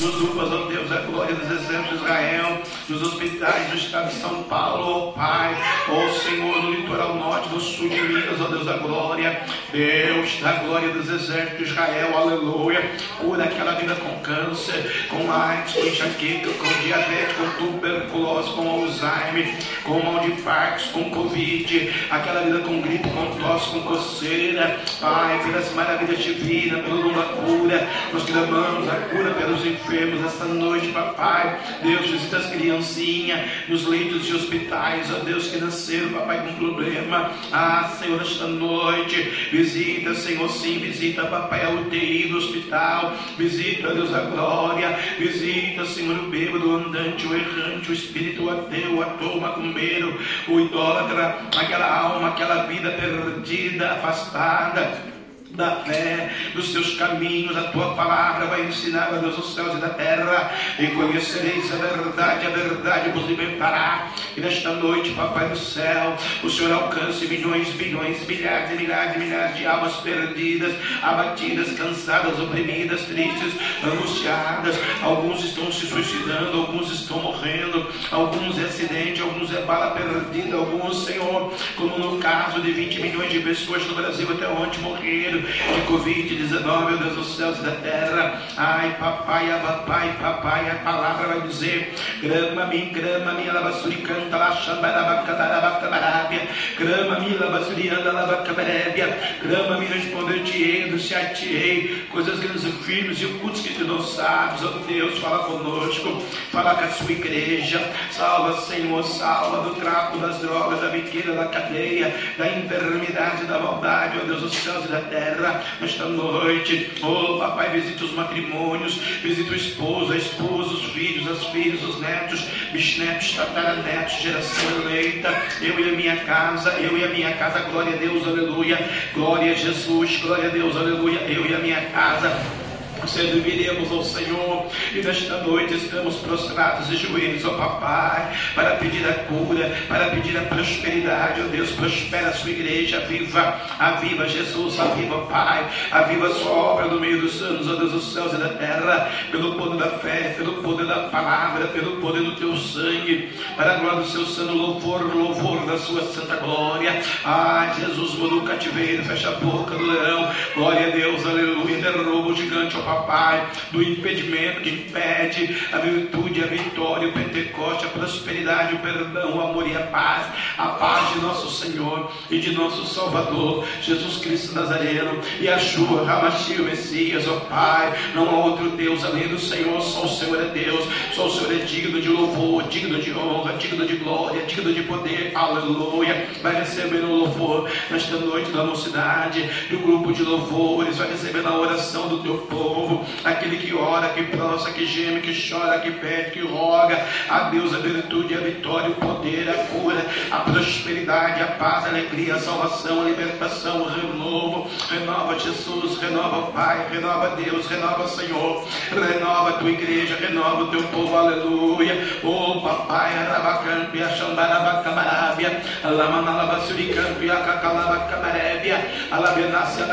nos UPAs, ó Deus, a glória dos exércitos de Israel, nos hospitais do estado de São Paulo, ó Pai, ó Senhor, no litoral norte, do sul de Minas, ó Deus da glória, Deus da glória dos exércitos de Israel, aleluia, cura aquela vida com câncer, com AIDS, com enxaqueca, com diabetes, com tuberculose, com Alzheimer, com mal de Parkinson, com Covid, aquela vida com gripe, com tosse, com coceira, Pai, pelas maravilhas divinas, dom da cura, nós clamamos a cura pelos enfermos esta noite, papai. Deus, visita as criancinhas nos leitos de hospitais, ó Deus, que nasceram, papai, com problema. Ah, Senhor, esta noite, visita, Senhor, sim, visita, papai, a UTI do hospital, visita, Deus, a glória, visita, Senhor, o bêbado, o andante, o errante, o espírito ateu, o ator, o macumbeiro, o idólatra, aquela alma, aquela vida perdida, afastada da fé, dos seus caminhos, a tua palavra vai ensinar a Deus os céus e da terra, e conhecereis a verdade, a verdade vos libertará. E nesta noite, Papai do céu, o Senhor alcance milhões, bilhões, milhares e milhares e milhares de almas perdidas, abatidas, cansadas, oprimidas, tristes, angustiadas. Alguns estão se suicidando, alguns estão morrendo, alguns é acidente, alguns é bala perdida, alguns, Senhor, como no caso de 20 milhões de pessoas no Brasil até ontem morreram de Covid-19, ó Deus dos céus e da terra. Ai, papai, papai, papai, a palavra vai dizer: grama-me, grama-me, alabassuri canta, lá, xambarabacabarabacabarábia, grama-me, alabassuri anda, alabacabarábia, grama-me, responder-te-ei, anunciar-te-ei, coisas grandes e firmes e ocultas que tu não sabes, ó Deus, fala conosco, fala com a sua igreja, salva, Senhor, salva do trapo, das drogas, da biqueira, da cadeia, da enfermidade, da maldade, ó Deus dos céus e da terra terra nesta noite. Oh, papai, visita os matrimônios, visita o esposo, a esposa, os filhos, as filhas, os netos, bisnetos, tataranetos, geração eleita. Eu e a minha casa, eu e a minha casa, glória a Deus, aleluia. Glória a Jesus, glória a Deus, aleluia. Eu e a minha casa serviremos ao Senhor. E nesta noite estamos prostrados de joelhos, ó Papai, para pedir a cura, para pedir a prosperidade, ó Deus, prospera a sua igreja, aviva, aviva Jesus, aviva, Pai, aviva a sua obra no meio dos anos, ó Deus dos céus e da terra, pelo poder da fé, pelo poder da palavra, pelo poder do teu sangue, para a glória do seu santo louvor, louvor da sua santa glória. Ah, Jesus muda o cativeiro, fecha a boca do leão, glória a Deus, aleluia, derruba o gigante, ó Pai, do impedimento que impede a virtude, a vitória, o Pentecoste, a prosperidade, o perdão, o amor e a paz, a paz de nosso Senhor e de nosso Salvador, Jesus Cristo Nazareno, e a Shua, o Messias, ó Pai, não há outro Deus além do Senhor, só o Senhor é Deus, só o Senhor é digno de louvor, digno de honra, digno de glória, digno de poder, aleluia, vai receber o louvor nesta noite da mocidade, do grupo de louvores, vai receber na oração do teu povo povo, aquele que ora, que prostra, que geme, que chora, que pede, que roga a Deus a virtude, a vitória, o poder, a cura, a prosperidade, a paz, a alegria, a salvação, a libertação, o renovo. Renova Jesus, renova Pai, renova Deus, renova Senhor, renova tua igreja, renova o teu povo, aleluia. Oh papai, arabacanto, yachambarabacamarábia, alamanalabasuricanto, yacacalabacamarébia, alabenácia,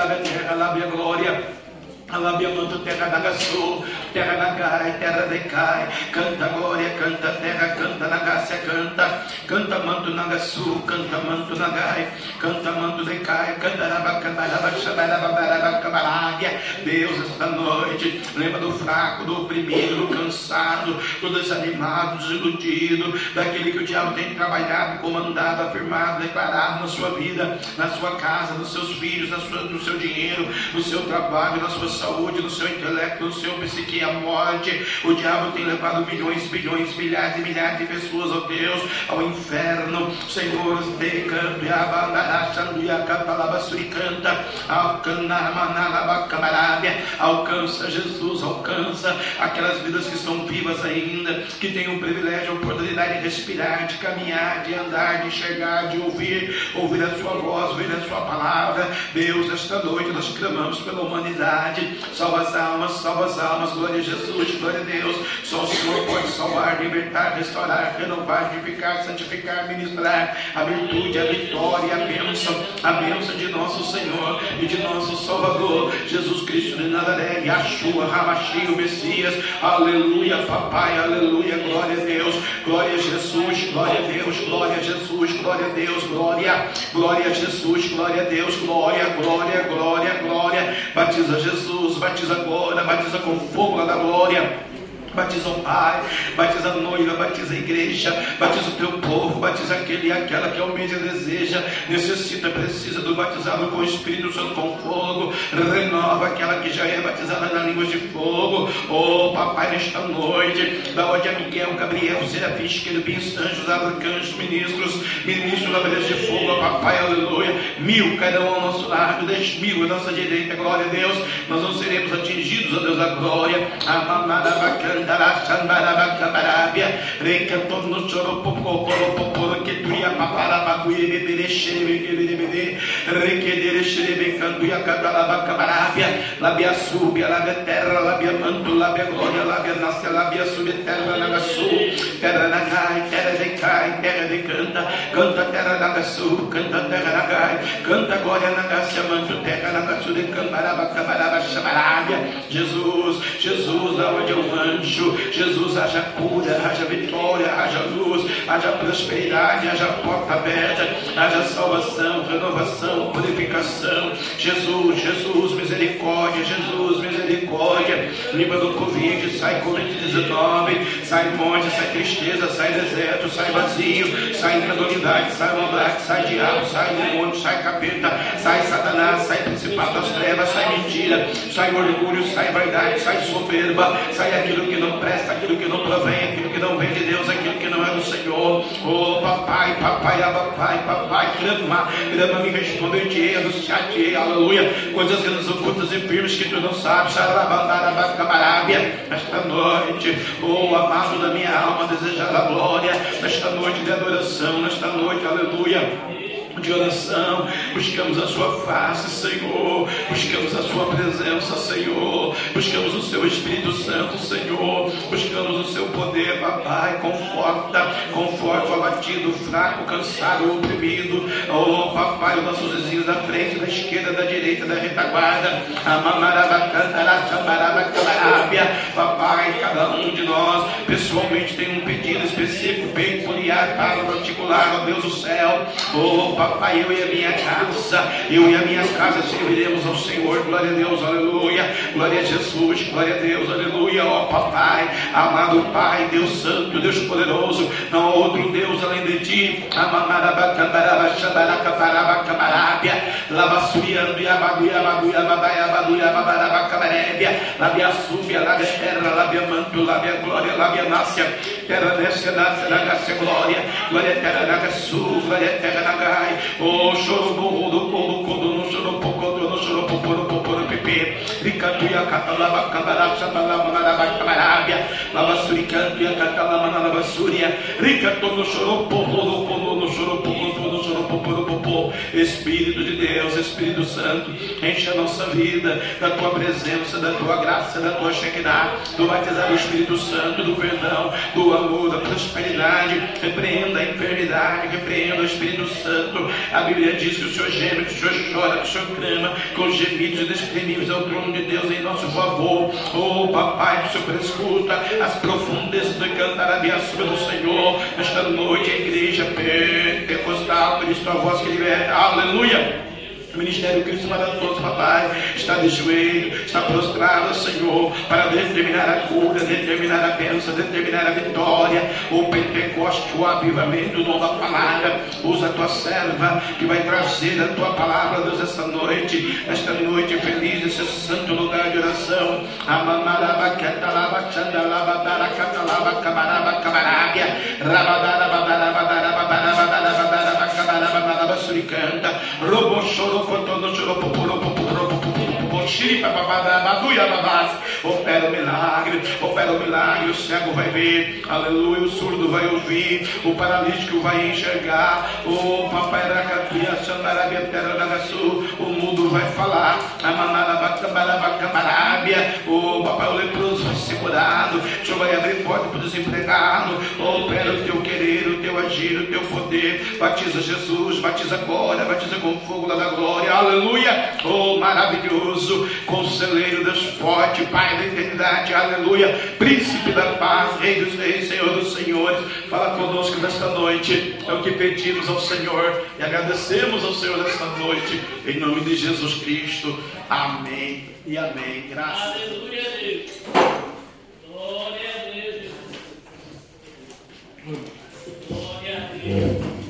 alabia glória. Alabiamando terra da Gaçu, terra da Gai, terra de Cai, canta glória, canta terra, canta Nagácia, canta, canta manto Nagaçu, canta manto Nagai, canta manto de Cai, canta Rabacabarabacabarabacabarábia. Deus, esta noite, lembra do fraco, do oprimido, do cansado, do desanimado, desiludido, daquele que o diabo tem trabalhado, comandado, afirmado, declarado na sua vida, na sua casa, nos seus filhos, na sua, no seu dinheiro, no seu trabalho, na sua saúde, no seu intelecto, no seu psique, a morte. O diabo tem levado milhões, bilhões, milhares e milhares de pessoas, ó oh Deus, ao inferno. Senhor, alcança Jesus, alcança aquelas vidas que estão vivas ainda, que têm o privilégio, a oportunidade de respirar, de caminhar, de andar, de enxergar, de ouvir, ouvir a sua voz, ouvir a sua palavra. Deus, esta noite nós clamamos pela humanidade, salva as almas, salva as almas, glória a Jesus, glória a Deus. Só o Senhor pode salvar, libertar, restaurar, renovar, vivificar, santificar, ministrar. A virtude, a vitória, a bênção, a bênção de nosso Senhor e de nosso Salvador, Jesus Cristo de Nazaré, Yahshua, Hamashi, o Messias, aleluia, papai, aleluia, glória a Deus, glória a Jesus, glória a Deus, glória a Jesus, glória a Deus, glória, glória a Jesus, glória a Deus, glória, glória, glória, glória, batiza Jesus, batiza agora, batiza com fogo lá da glória. Batiza o Pai, batiza a noiva, batiza a igreja, batiza o teu povo, batiza aquele e aquela que almeja, deseja, necessita, precisa do batizado com o Espírito Santo com fogo, renova aquela que já é batizada na língua de fogo. Oh, papai, nesta noite, da onde é Miguel, Gabriel, Serafins, querubins, anjos, arcanjos, ministros, ministros da beleza de fogo, papai, aleluia. Mil cairão ao nosso lado, dez mil à nossa direita, glória a Deus. Nós não seremos atingidos, ó Deus da glória. Amamada bacana andara sandara bakabarabia rekanton no choro popo poro popo que tu ia papara baguie bebere shere bebere bebere rekedere shere bekandu ya kadala bakabarabia labia subia labia terra labia manto labia glória labia nasce labia sube terra na gasu terra na cai terra de cai terra de canta canta terra na gasu canta terra na cai canta glória na gacia manto terra na gasu de cambaraba cabaraba chabarabia Jesus Jesus aonde eu anjo Jesus, haja cura, haja vitória, haja luz, haja prosperidade, haja porta aberta, haja salvação, renovação, purificação. Jesus, Jesus, misericórdia, Jesus, misericórdia. Limpa do Covid, sai Covid-19, sai morte, sai tristeza, sai deserto, sai vazio, sai incredulidade, sai maldade, sai diabo, sai demônio, sai capeta, sai Satanás, sai principal das trevas, sai mentira, sai orgulho, sai vaidade, sai soberba, sai aquilo que não presta, aquilo que não provém, aquilo que não vem de Deus, aquilo é do Senhor. Oh, papai, papai, papai, papai, clama, clama, me responda, eu te anunciar-te, aleluia. Coisas grandes, ocultas e firmes que tu não sabes, esta noite, oh, amado da minha alma, desejar a glória, nesta noite de adoração, nesta noite, aleluia de oração, buscamos a Sua face, Senhor, buscamos a Sua presença, Senhor, buscamos o Seu Espírito Santo, Senhor, buscamos o Seu poder, Papai, conforta, conforta o abatido, fraco, cansado, oprimido, oh Papai, os nossos vizinhos da frente, da esquerda, da direita, da retaguarda, Papai, cada um de nós pessoalmente tem um pedido específico, para particular, ó Deus do céu, oh Papai eu e a minha casa, eu e a minha casa serviremos ao Senhor, glória a Deus, aleluia, glória a Jesus, glória a Deus, aleluia, ó papai, amado Pai, Deus Santo, Deus poderoso, não há outro Deus além de ti, lavassuriando, yabaguia, baguia, babaia, baguia, babaraba, cabarébia, labia súbia, labia terra, labia manto, labia glória, labia nácia, terra nessa, nácia, nagácia, glória, glória, glória eterna na gaçu, glória eterna na gai, o chorobum, o mundo, quando no chorobum, quando no chorobum, poro, poro, pepe, ricanto e a catalaba, catará, chatalaba, naraba, camarabia, lavassuri, canto e a catalaba, naraba, súria, ricanto no chorobum, quando no chorobum, quando no chorobum, Espírito de Deus, Espírito Santo, enche a nossa vida da tua presença, da tua graça, da tua Shekinah, do batizar do Espírito Santo, do perdão, do amor, da prosperidade. Repreenda a enfermidade, repreenda o Espírito Santo. A Bíblia diz que o Senhor geme, que o Senhor chora, que o Senhor clama, com gemidos e desprimíveis ao trono de Deus em nosso favor. Oh, papai, que o Senhor escuta as profundezas do cantar a do Senhor. Nesta noite, a igreja pentecostal, Cristo, a voz que liberta. Aleluia. O Ministério Cristo Maravilhoso, papai, está de joelho, está prostrado, Senhor, para determinar a cura, determinar a bênção, determinar a vitória, o Pentecoste, o avivamento, da palavra. Usa a tua serva que vai trazer a tua palavra, Deus, esta noite, esta noite feliz, esse santo lugar de oração. Amamaraba, catalaba, chandalaba, daracatalaba, cabaraba, cabarábia, rabadara, badara, badara, suricanta, robo, choro, Opera o milagre, opera o milagre, o cego vai ver, aleluia, o surdo vai ouvir, o paralítico vai enxergar, o papai da capia, Sandarabia, Terra da Sul, o mundo vai falar. O papai, o leproso vai ser curado. O Senhor vai abrir porta para o desempregado. Opera o teu querer, teu agir, o teu poder. Batiza Jesus, batiza agora, batiza com fogo lá da glória. Aleluia. Oh, maravilhoso. Conselheiro, Deus forte, Pai da eternidade. Aleluia. Príncipe da paz, Rei dos reis, Senhor dos senhores. Fala conosco nesta noite. É o que pedimos ao Senhor e agradecemos ao Senhor nesta noite. Em nome de Jesus Cristo. Amém e amém. Graças. Aleluia, Deus. Glória a Deus. Glória a Deus.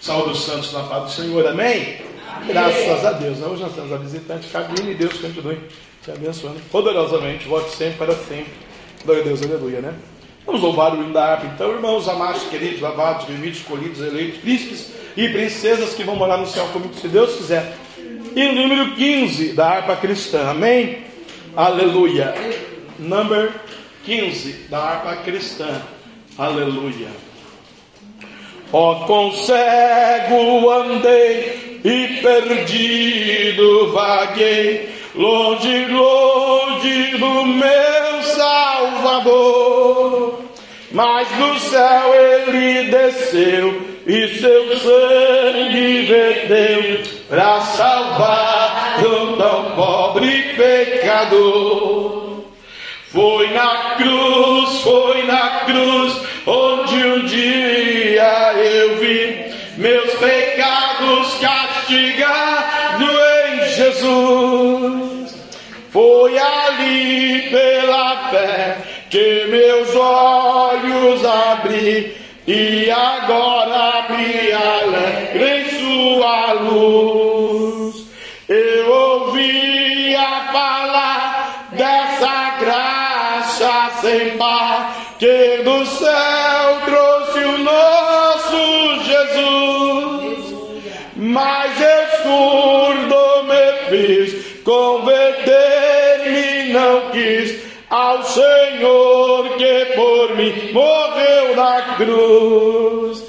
Saúde os santos na paz do Senhor, amém? amém. Graças a Deus. Hoje nós temos a visitante Cabine e Deus continue te abençoando poderosamente, volte sempre para sempre. Glória a Deus, aleluia, né? Vamos louvar o hino da harpa, então, irmãos amados, queridos, lavados, remidos, escolhidos, eleitos, príncipes e princesas que vão morar no céu comigo, se Deus quiser. E o número 15 da harpa cristã, amém? Aleluia. Number 15 da harpa cristã, aleluia. Ó, oh, com cego andei e perdido vaguei longe, longe do meu Salvador. Mas do céu ele desceu e seu sangue verteu para salvar um tão pobre pecador. Foi na cruz, foi na cruz, onde um dia eu vi meus pecados castigados em Jesus. Foi ali pela fé que meus olhos abri e agora me alegro em sua luz. Sem par que do céu trouxe o nosso Jesus. Mas eu surdo me fiz converter-me não quis ao Senhor que por mim morreu na cruz.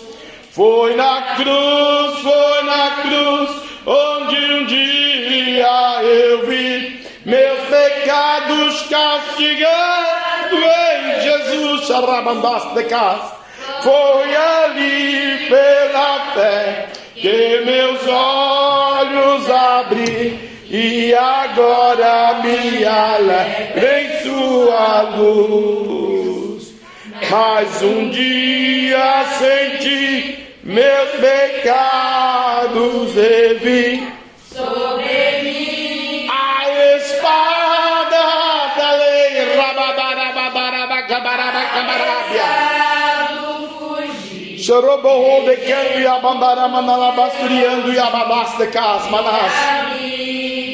Foi na cruz, foi na cruz, onde um dia eu vi meus pecados castigados em Jesus, xarabandaste de casa. Foi ali pela fé que meus olhos abri e agora me alegra em sua luz. Mas um dia senti meus pecados e vi sobre Chorobou de quem e abandara manalabasturiando e ababaste casmanas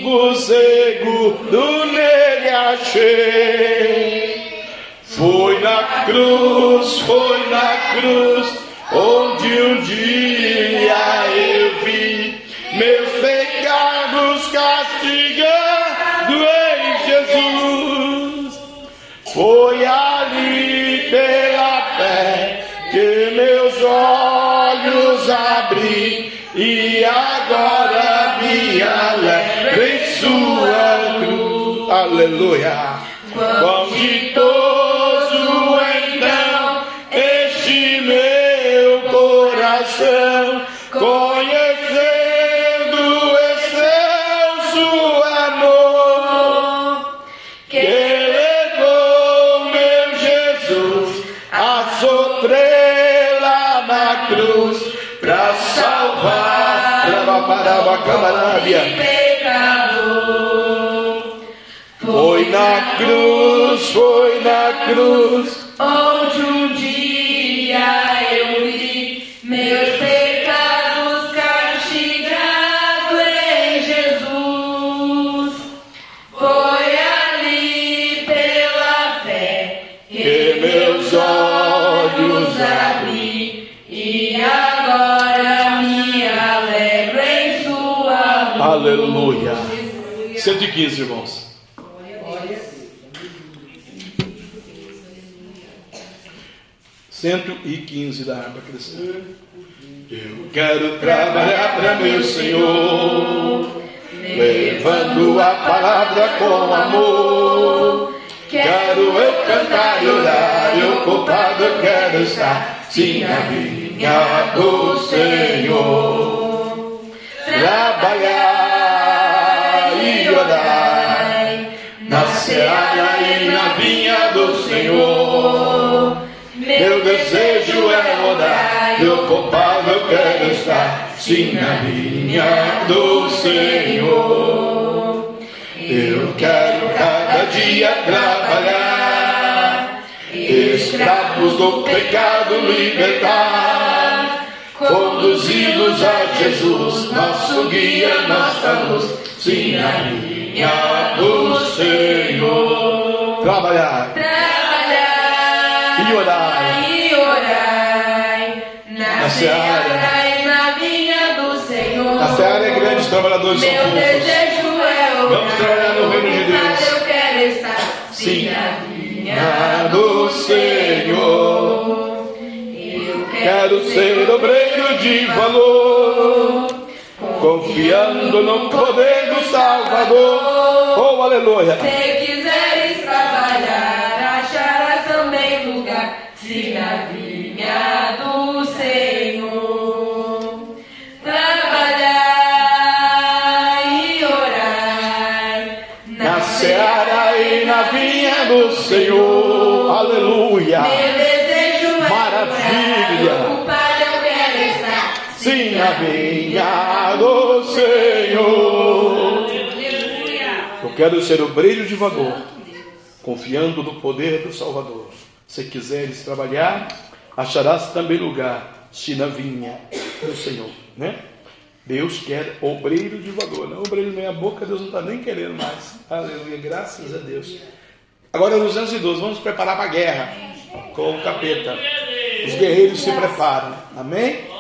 amigo seguro nele achei. Foi na cruz, foi na cruz, onde um dia eu vi meus pecados castigando em Jesus. Foi ali abri e agora me alegro em sua cruz. Aleluia. Quão ditoso Foi na cruz, foi na cruz, onde um 115, irmãos. Cento e quinze da harpa cristã. Eu quero trabalhar para meu Senhor, levando a palavra com amor. Quero eu cantar e orar, eu quero estar, sim, na vinha do Senhor. Trabalhar orar, na seara e na vinha do Senhor. Meu desejo é orar, e ocupado eu quero estar, sim, na vinha do Senhor. Eu quero cada dia trabalhar, escravos do pecado libertar, conduzidos a Jesus, nosso guia, nossa luz, sim, na linha do Senhor. Trabalhar Trabalhar E orai. e orai na, Na seara. e na vinha do Senhor. A seara é grande, os trabalhadores são Meu poucos. desejo é orar. Vamos trabalhar no reino de Deus. Eu quero estar Sim. Na do Senhor. Quero ser obreiro de valor, confiando no poder do Salvador. Oh, aleluia! Se quiseres trabalhar, acharás também lugar, se na vinha do Senhor. Trabalhar e orar Na seara e na vinha do Senhor. Aleluia! Vinha do Senhor. Eu quero ser obreiro de valor, confiando no poder do Salvador. Se quiseres trabalhar, acharás também lugar, se na vinha do Senhor, né? Deus quer obreiro de valor, não obreiro meia boca, Deus não está nem querendo mais. Aleluia, graças a Deus. Agora, 212, vamos preparar para a guerra com o capeta. Os guerreiros se preparam, amém?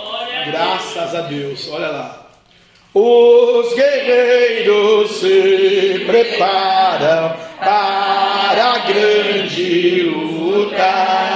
Graças a Deus, olha lá. Os guerreiros se preparam para a grande luta.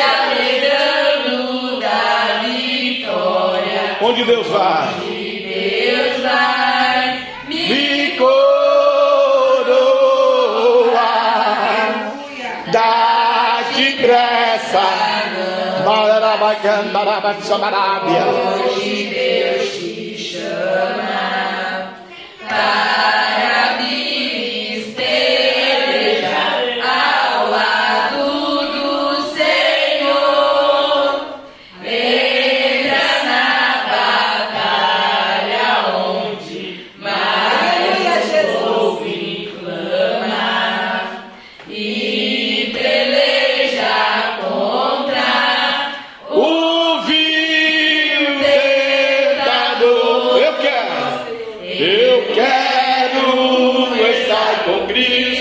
Alegrando da vitória. Onde Deus vai. Barabacandarabaxamarábia. Com Cristo,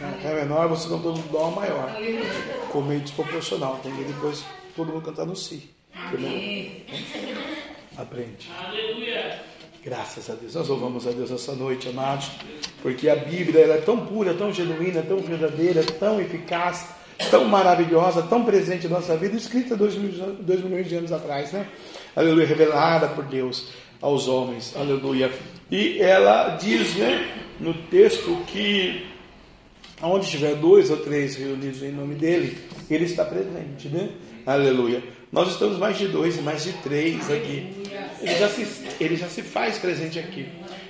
na Ré menor, você cantou no Dó maior. Ficou meio desproporcional. Tem que depois todo mundo cantar no Si. Entendeu? Aprende. Graças a Deus. Nós louvamos a Deus essa noite, amados, porque a Bíblia ela é tão pura, tão genuína, tão verdadeira, tão eficaz, tão maravilhosa, tão presente na nossa vida, escrita dois, mil- dois milhões de anos atrás, né? Aleluia, revelada por Deus aos homens, aleluia. E ela diz, né, no texto que onde tiver dois ou três reunidos em nome dele, ele está presente, né? Aleluia. Nós estamos mais de dois e mais de três aqui. Ele já, se, ele já se faz presente aqui.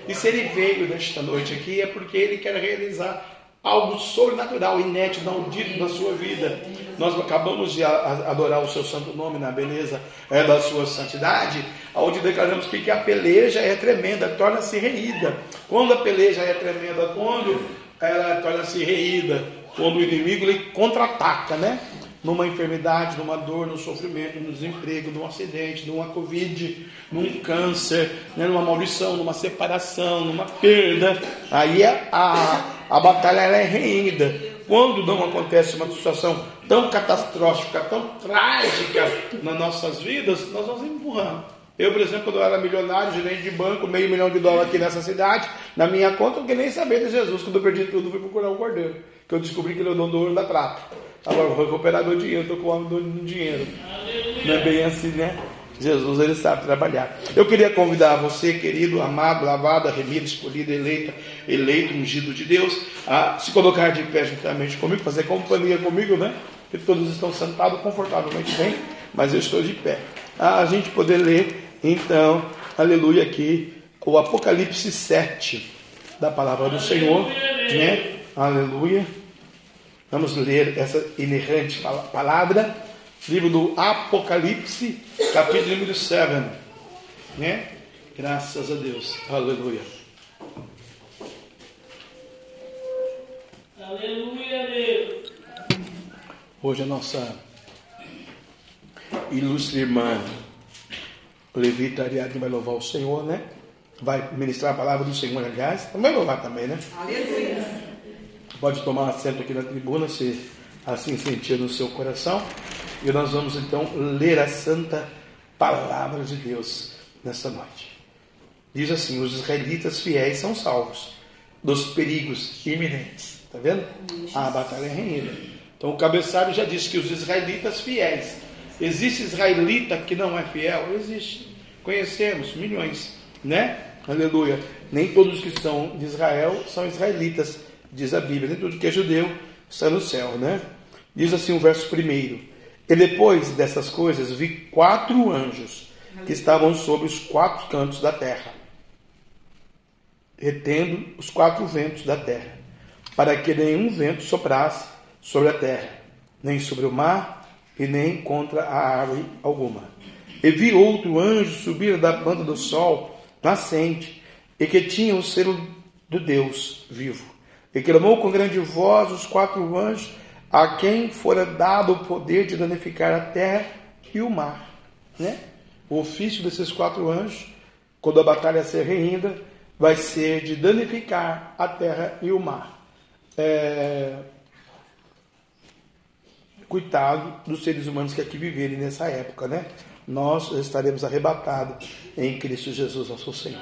E se ele veio nesta noite aqui, é porque ele quer realizar algo sobrenatural, inédito, inaudito na sua vida. Nós acabamos de adorar o seu santo nome na beleza é, da sua santidade, onde declaramos que, que a peleja é tremenda, torna-se reída. Quando a peleja é tremenda, quando ela torna-se reída, quando o inimigo ele contra-ataca, né? Numa enfermidade, numa dor, num sofrimento, num desemprego, num acidente, numa covid, num câncer, né? numa maldição, numa separação, numa perda. Aí a, a, a batalha ela é reída. Quando não acontece uma situação tão catastrófica, tão trágica nas nossas vidas, nós vamos empurrando. Eu, por exemplo, quando eu era milionário, gerente de banco, meio milhão de dólares aqui nessa cidade, na minha conta, eu não queria nem saber de Jesus. Quando eu perdi tudo, fui procurar o cordeiro. Que eu descobri que ele é o dono do ouro da prata. Agora eu vou recuperar meu dinheiro, estou com o homem do dinheiro. Não é bem assim, né? Jesus, ele sabe trabalhar. Eu queria convidar você, querido, amado, lavado, remido, escolhido, eleita, eleito, ungido de Deus, a se colocar de pé juntamente comigo, fazer companhia comigo, né? Porque todos estão sentados confortavelmente bem, mas eu estou de pé. A gente poder ler, então, aleluia, aqui, o Apocalipse 7 da palavra do Senhor, né? Aleluia. Vamos ler essa inerrante pala- palavra, livro do Apocalipse, capítulo número 7, né? Graças a Deus. Aleluia. Aleluia, Deus. Hoje a nossa ilustre irmã Levita Ariadne vai louvar o Senhor, né? Vai ministrar a palavra do Senhor, aliás. Vai louvar também, né? Pode tomar assento aqui na tribuna, se assim sentir no seu coração. E nós vamos então ler a santa palavra de Deus nessa noite. Diz assim: os israelitas fiéis são salvos dos perigos iminentes. Está vendo? A batalha é renhida. Então o cabeçalho já disse que os israelitas fiéis. Existe israelita que não é fiel? Existe. Conhecemos milhões, né? Aleluia. Nem todos que são de Israel são israelitas, diz a Bíblia. Nem tudo que é judeu está no céu, né? Diz assim o verso primeiro. E depois dessas coisas vi quatro anjos que estavam sobre os quatro cantos da terra, retendo os quatro ventos da terra, para que nenhum vento soprasse sobre a terra, nem sobre o mar e nem contra a árvore alguma. E vi outro anjo subir da banda do sol nascente, e que tinha o selo do Deus vivo. E clamou com grande voz os quatro anjos, a quem fora dado o poder de danificar a terra e o mar. Né? O ofício desses quatro anjos, quando a batalha ser reinda, vai ser de danificar a terra e o mar. É... Coitado dos seres humanos que aqui viverem nessa época, né? Nós estaremos arrebatados em Cristo Jesus, nosso Senhor.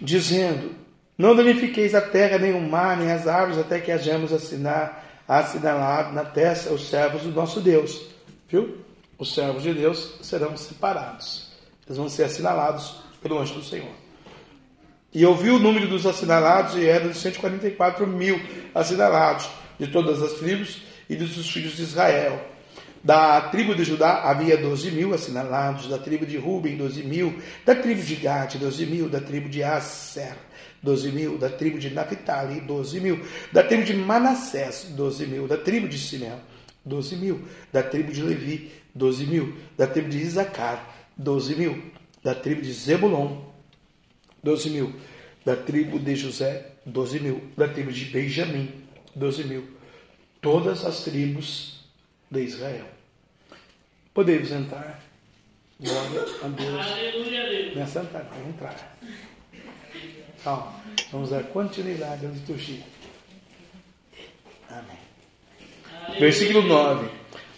Dizendo: Não danifiqueis a terra, nem o mar, nem as árvores, até que hajamos assinar assinalado na testa os servos do nosso Deus. Viu? Os servos de Deus serão separados. Eles vão ser assinalados pelo anjo do Senhor. E eu vi o número dos assinalados e era de 144 mil assinalados de todas as tribos e dos filhos de Israel. Da tribo de Judá havia 12 mil assinalados, da tribo de Ruben, 12 mil, da tribo de Gad, 12 mil, da tribo de Aser, 12 mil, da tribo de Naphtali, 12 mil, da tribo de Manassés, 12 mil, da tribo de Simeão, 12 mil, da tribo de Levi, 12 mil, da tribo de Isacar, 12 mil, da tribo de Zebulon, 12 mil, da tribo de José, 12 mil, da tribo de Benjamim, 12 mil, todas as tribos de Israel. Podemos entrar. Glória a Deus. Aleluia. É sentar, é entrar. Calma. Vamos dar continuidade à liturgia. Amém. Versículo 9.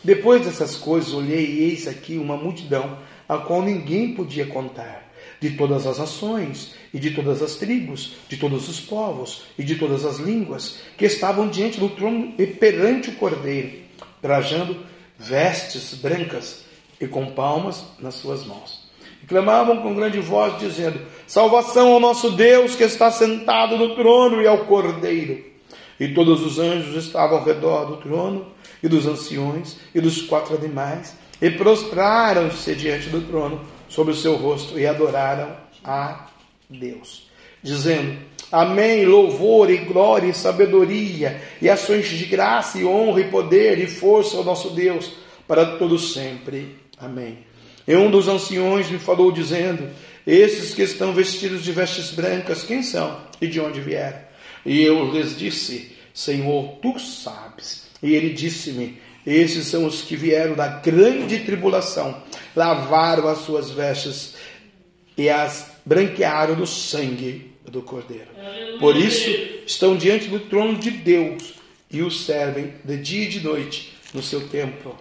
Depois dessas coisas, olhei e eis aqui uma multidão, a qual ninguém podia contar, de todas as nações, e de todas as tribos, de todos os povos, e de todas as línguas, que estavam diante do trono e perante o cordeiro, trajando vestes brancas e com palmas nas suas mãos. E clamavam com grande voz, dizendo: Salvação ao nosso Deus que está sentado no trono e ao cordeiro. E todos os anjos estavam ao redor do trono, e dos anciões, e dos quatro animais, e prostraram-se diante do trono sobre o seu rosto e adoraram a Deus, dizendo: Amém, louvor e glória e sabedoria, e ações de graça e honra e poder e força ao nosso Deus, para todo sempre. Amém. E um dos anciões me falou, dizendo: Esses que estão vestidos de vestes brancas, quem são e de onde vieram? E eu lhes disse: Senhor, tu sabes. E ele disse-me: Esses são os que vieram da grande tribulação, lavaram as suas vestes e as branquearam no sangue do Cordeiro. Por isso estão diante do trono de Deus e o servem de dia e de noite no seu templo.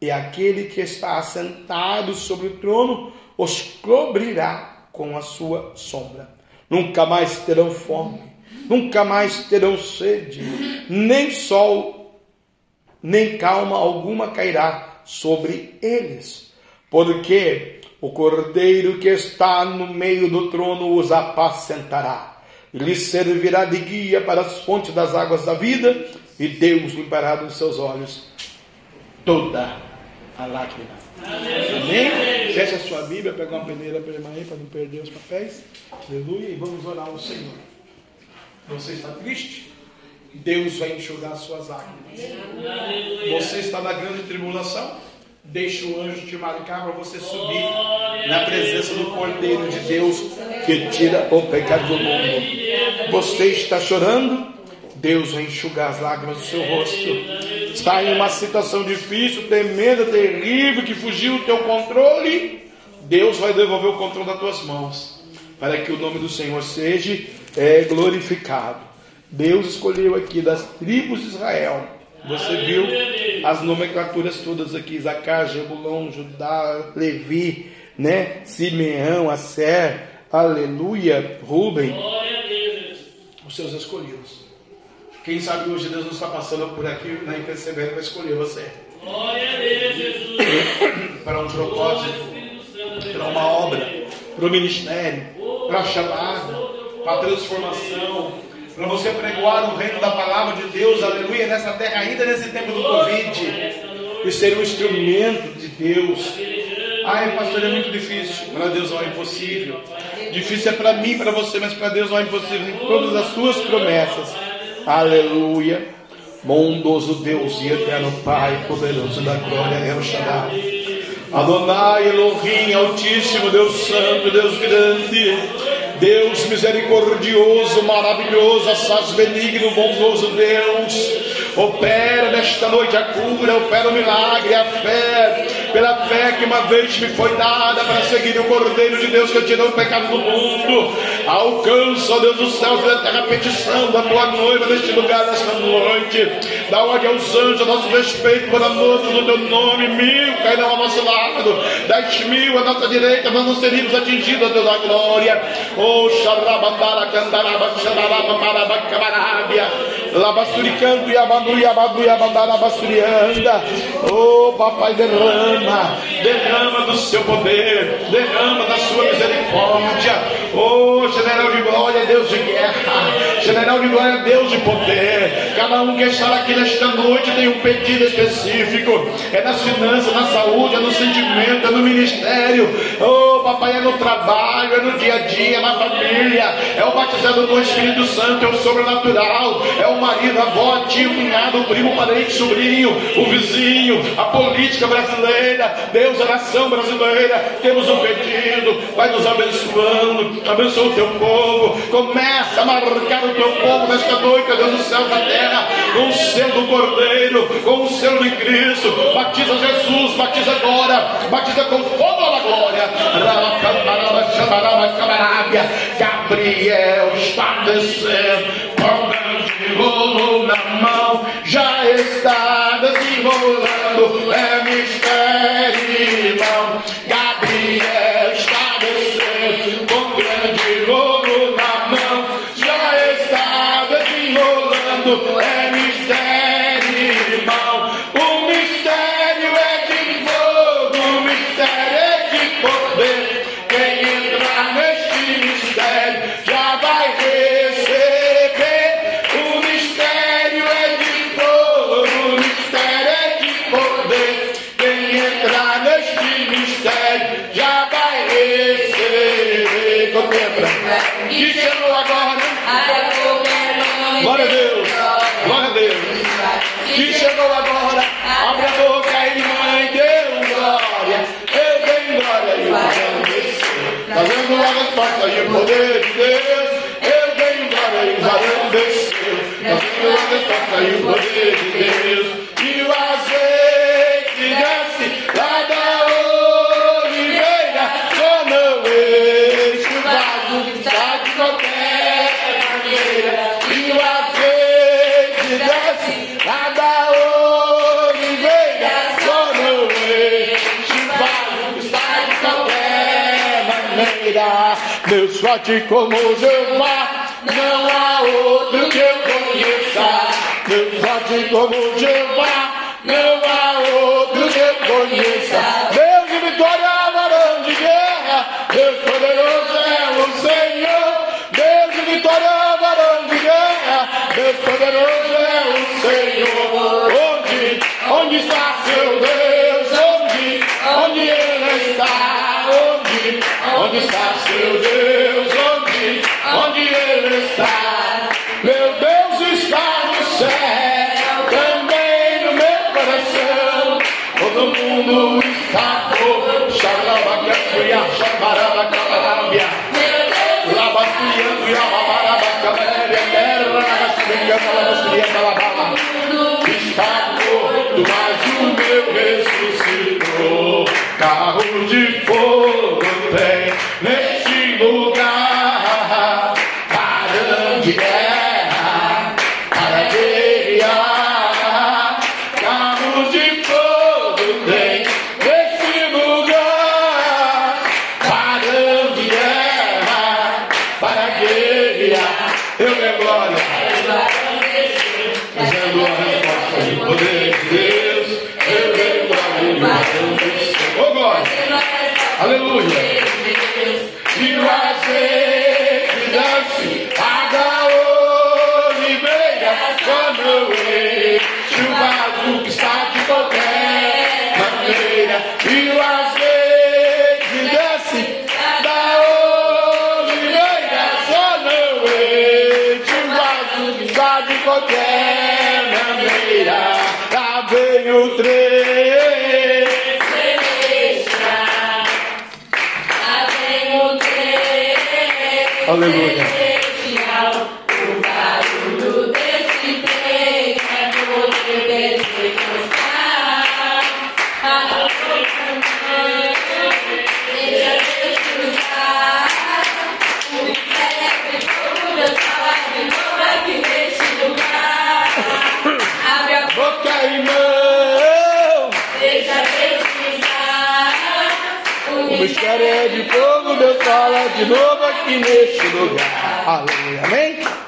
E aquele que está assentado sobre o trono os cobrirá com a sua sombra. Nunca mais terão fome, nunca mais terão sede, nem sol, nem calma alguma cairá sobre eles, porque o cordeiro que está no meio do trono os apacentará, lhes servirá de guia para as fontes das águas da vida, e Deus limpará dos seus olhos toda a lágrima. Amém? Feche a sua Bíblia, pega uma peneira para irmã aí, para não perder os papéis. Aleluia. E vamos orar ao Senhor. Você está triste? Deus vai enxugar as suas lágrimas. Você está na grande tribulação? Deixa o anjo te marcar para você subir na presença do Cordeiro de Deus que tira o pecado do mundo. Você está chorando? Deus vai enxugar as lágrimas do seu rosto. Está em uma situação difícil, tremenda, terrível, que fugiu do teu controle? Deus vai devolver o controle das tuas mãos, para que o nome do Senhor seja é, glorificado. Deus escolheu aqui das tribos de Israel. Você viu as nomenclaturas todas aqui: Zacá, Jebulon, Judá, Levi, né? Simeão, Asser, Aleluia, Rubem. Os seus escolhidos. Quem sabe hoje Deus não está passando por aqui na Impercebendo para escolher você para um propósito, para uma obra, para o ministério, para a chamada, para a transformação, para você pregoar o reino da palavra de Deus, aleluia, nessa terra, ainda nesse tempo do Covid, e ser um instrumento de Deus. Ai, pastor, é muito difícil. Para Deus não é impossível. Difícil é para mim, para você, mas para Deus não é impossível. Em todas as suas promessas. Aleluia. Bondoso Deus e eterno Pai, poderoso da glória, El Shaddai. Adonai, Elohim, Altíssimo, Deus Santo, Deus grande, Deus misericordioso, maravilhoso, assaz benigno, bondoso Deus. Opera nesta noite a cura, opera o milagre, a fé, pela fé que uma vez me foi dada para seguir o Cordeiro de Deus que tirou o pecado do mundo. Alcança, ó Deus do céu, da terra, petição da tua noiva neste lugar, nesta noite. Dá ordem aos anjos, nosso respeito, por amor do teu nome. Mil cairão ao nosso lado, dez mil à nossa direita, mas não seríamos atingidos, ó Deus da glória. Oh, xarabandara, candaraba, xarababa, maraba, camarabia. Labasturicanto, Yabadu, Yabadu, Yabandara, Basturianda. Oh, papai, derrama, derrama do seu poder, derrama da sua misericórdia. Oh, general de glória, Deus de guerra, general de glória, Deus de poder. Cada um que está aqui nesta noite tem um pedido específico: é nas finanças, na saúde, é no sentimento, é no ministério. Oh, papai, é no trabalho, é no dia a dia, é na família, é o batizado com o Espírito Santo, é o sobrenatural, é o marido, a avó, tio, cunhado, o primo, parente, sobrinho, o vizinho, a política brasileira, Deus, a nação brasileira. Temos um pedido, vai nos abençoando, abençoa o teu povo, começa a marcar o teu povo nesta noite, Deus do céu da terra, com o selo do Cordeiro, com o selo de Cristo. Batiza Jesus, batiza agora, batiza com fogo da glória. Gabriel está descendo com rolo na mão, já está desenrolando, é mistério, irmão. E o poder de Deus, eu dei glória e o varão desceu. As portas e o poder de Deus, Deus forte como Jeová, não há outro que eu conheça. Deus forte como Jeová, não há outro que eu conheça. Deus de vitória, varão de guerra, Deus poderoso é o Senhor. Deus de vitória, varão de guerra, Deus poderoso é o Senhor. Onde, onde está seu Deus? Onde, onde ele está? Onde, está seu Deus? Onde, onde ele está? Meu Deus está no céu, também no meu coração. Todo mundo está por Xarabacacuia, Xabarabacabia. Labastriando e Ababarabacabéria, terra na Gastrica, Labastriando, Alabama. Está morto, mas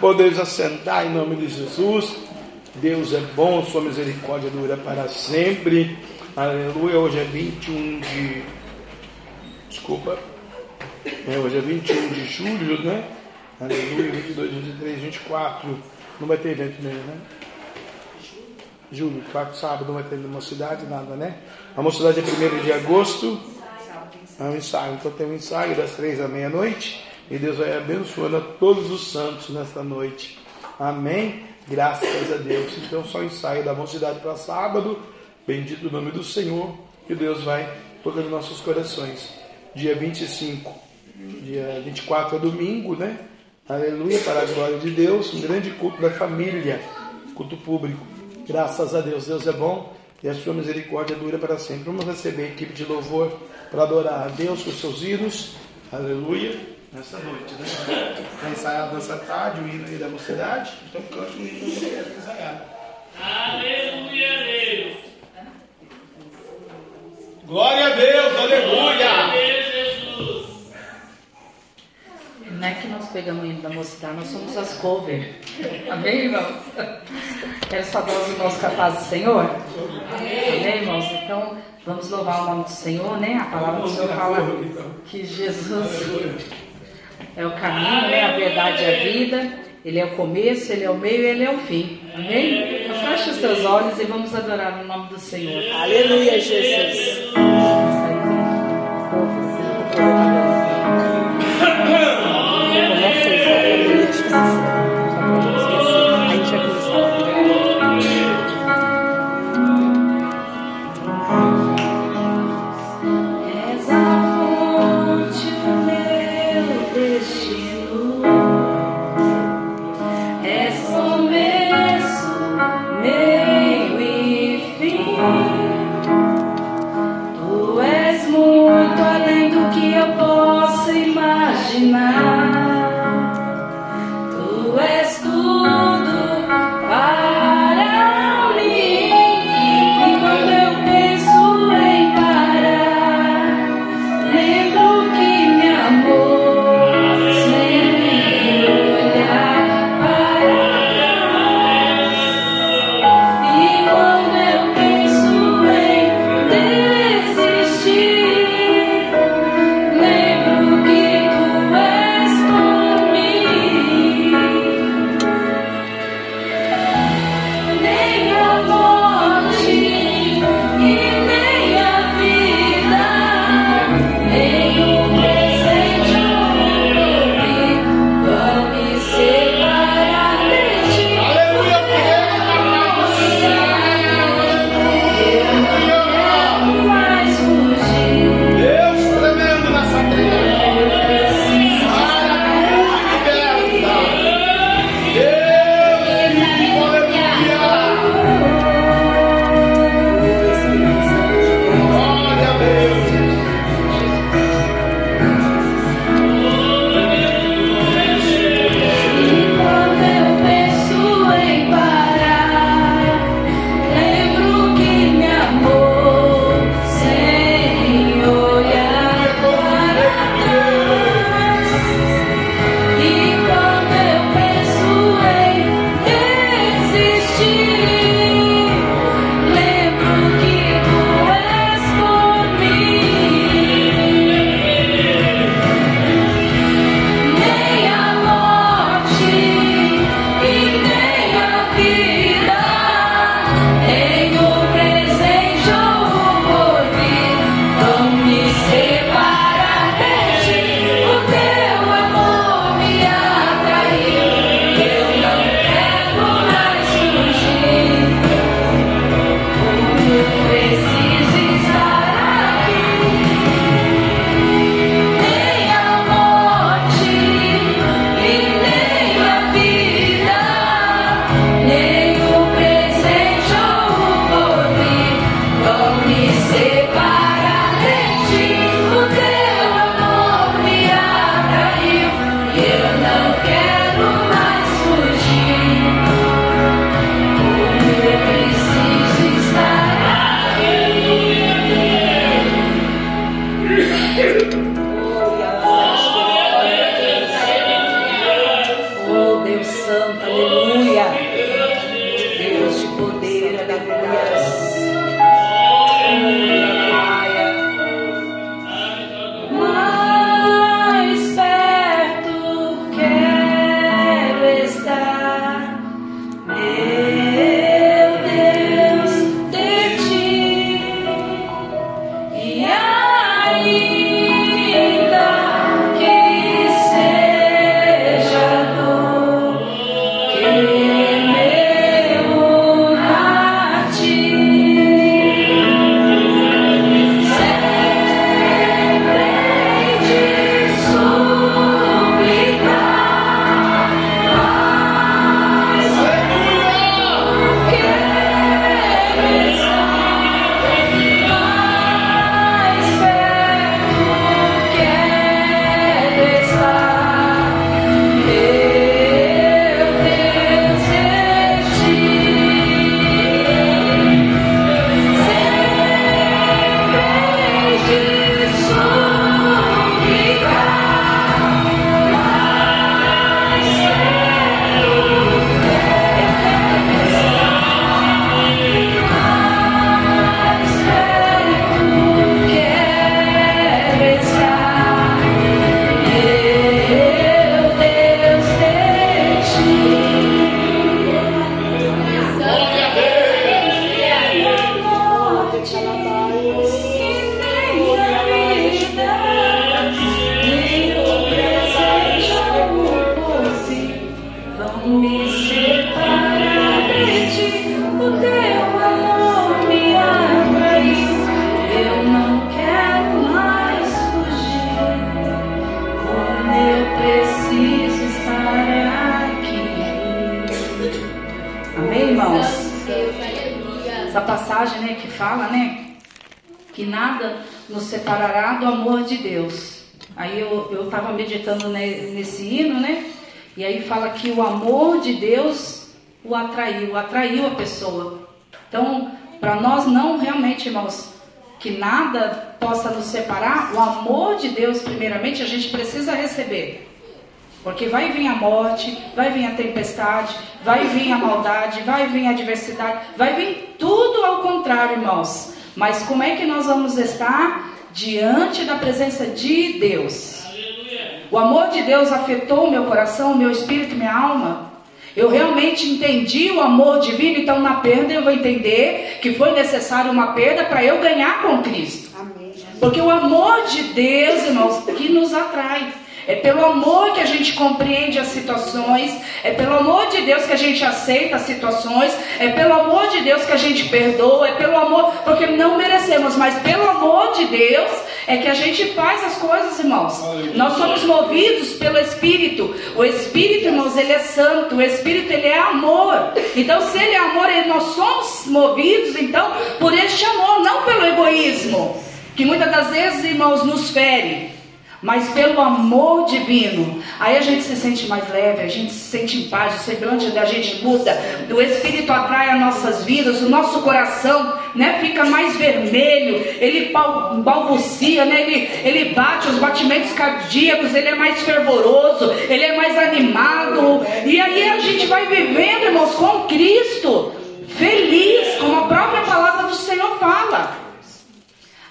Podemos assentar em nome de Jesus. Deus é bom, sua misericórdia dura para sempre. Aleluia. Hoje é 21 de. Desculpa. É, hoje é 21 de julho, né? Aleluia. 22, 23, 24. Não vai ter evento mesmo, né? Julho, quarto sábado, não vai ter nenhuma cidade, nada, né? A mocidade é 1 de agosto. É um ensaio. Então tem um ensaio das três à meia-noite. E Deus vai abençoando a todos os santos nesta noite. Amém? Graças a Deus. Então só ensaio da mocidade para sábado. Bendito o nome do Senhor. Que Deus vai tocando nossos corações. Dia 25. Dia 24 é domingo, né? Aleluia, para a glória de Deus. Um grande culto da família. Culto público. Graças a Deus. Deus é bom e a sua misericórdia dura para sempre. Vamos receber a equipe de louvor para adorar a Deus com seus hinos. Aleluia. Nessa noite, né? Está ensaiado nessa tarde o hino aí da mocidade. Então cante o hino que você quer ensaiar. Aleluia, Deus. Glória a Deus, aleluia. Jesus. Não é que nós pegamos o hino da mocidade, nós somos as cover. Amém, irmãos? Quero saudar os irmãos capazes do Senhor? Amém, irmãos? Então, vamos louvar o nome do Senhor, né? A palavra do Senhor fala que Jesus é o caminho, né? A verdade e a vida. Ele é o começo, ele é o meio e ele é o fim. Amém? Então, feche os teus olhos e vamos adorar o nome do Senhor. Aleluia, Jesus. Vir a tempestade, vai vir a maldade, vai vir a adversidade, vai vir tudo ao contrário, irmãos. Mas como é que nós vamos estar diante da presença de Deus? O amor de Deus afetou o meu coração, o meu espírito, minha alma. Eu realmente entendi o amor divino, então na perda eu vou entender que foi necessário uma perda para eu ganhar com Cristo. Porque o amor de Deus, irmãos, que nos atrai. É pelo amor que a gente compreende as situações, é pelo amor de Deus que a gente aceita as situações, é pelo amor de Deus que a gente perdoa, é pelo amor, porque não merecemos, mas pelo amor de Deus é que a gente faz as coisas, irmãos. Nós somos movidos pelo Espírito. O Espírito, irmãos, ele é santo, o Espírito ele é amor. Então, se ele é amor, nós somos movidos então por este amor, não pelo egoísmo que muitas das vezes, irmãos, nos fere, mas pelo amor divino. Aí a gente se sente mais leve, a gente se sente em paz, o semblante da gente muda, o Espírito atrai as nossas vidas, o nosso coração né, fica mais vermelho, ele bal- balbucia, né, ele, ele bate os batimentos cardíacos, ele é mais fervoroso, ele é mais animado. E aí a gente vai vivendo, irmãos, com Cristo, feliz, como a própria palavra do Senhor fala.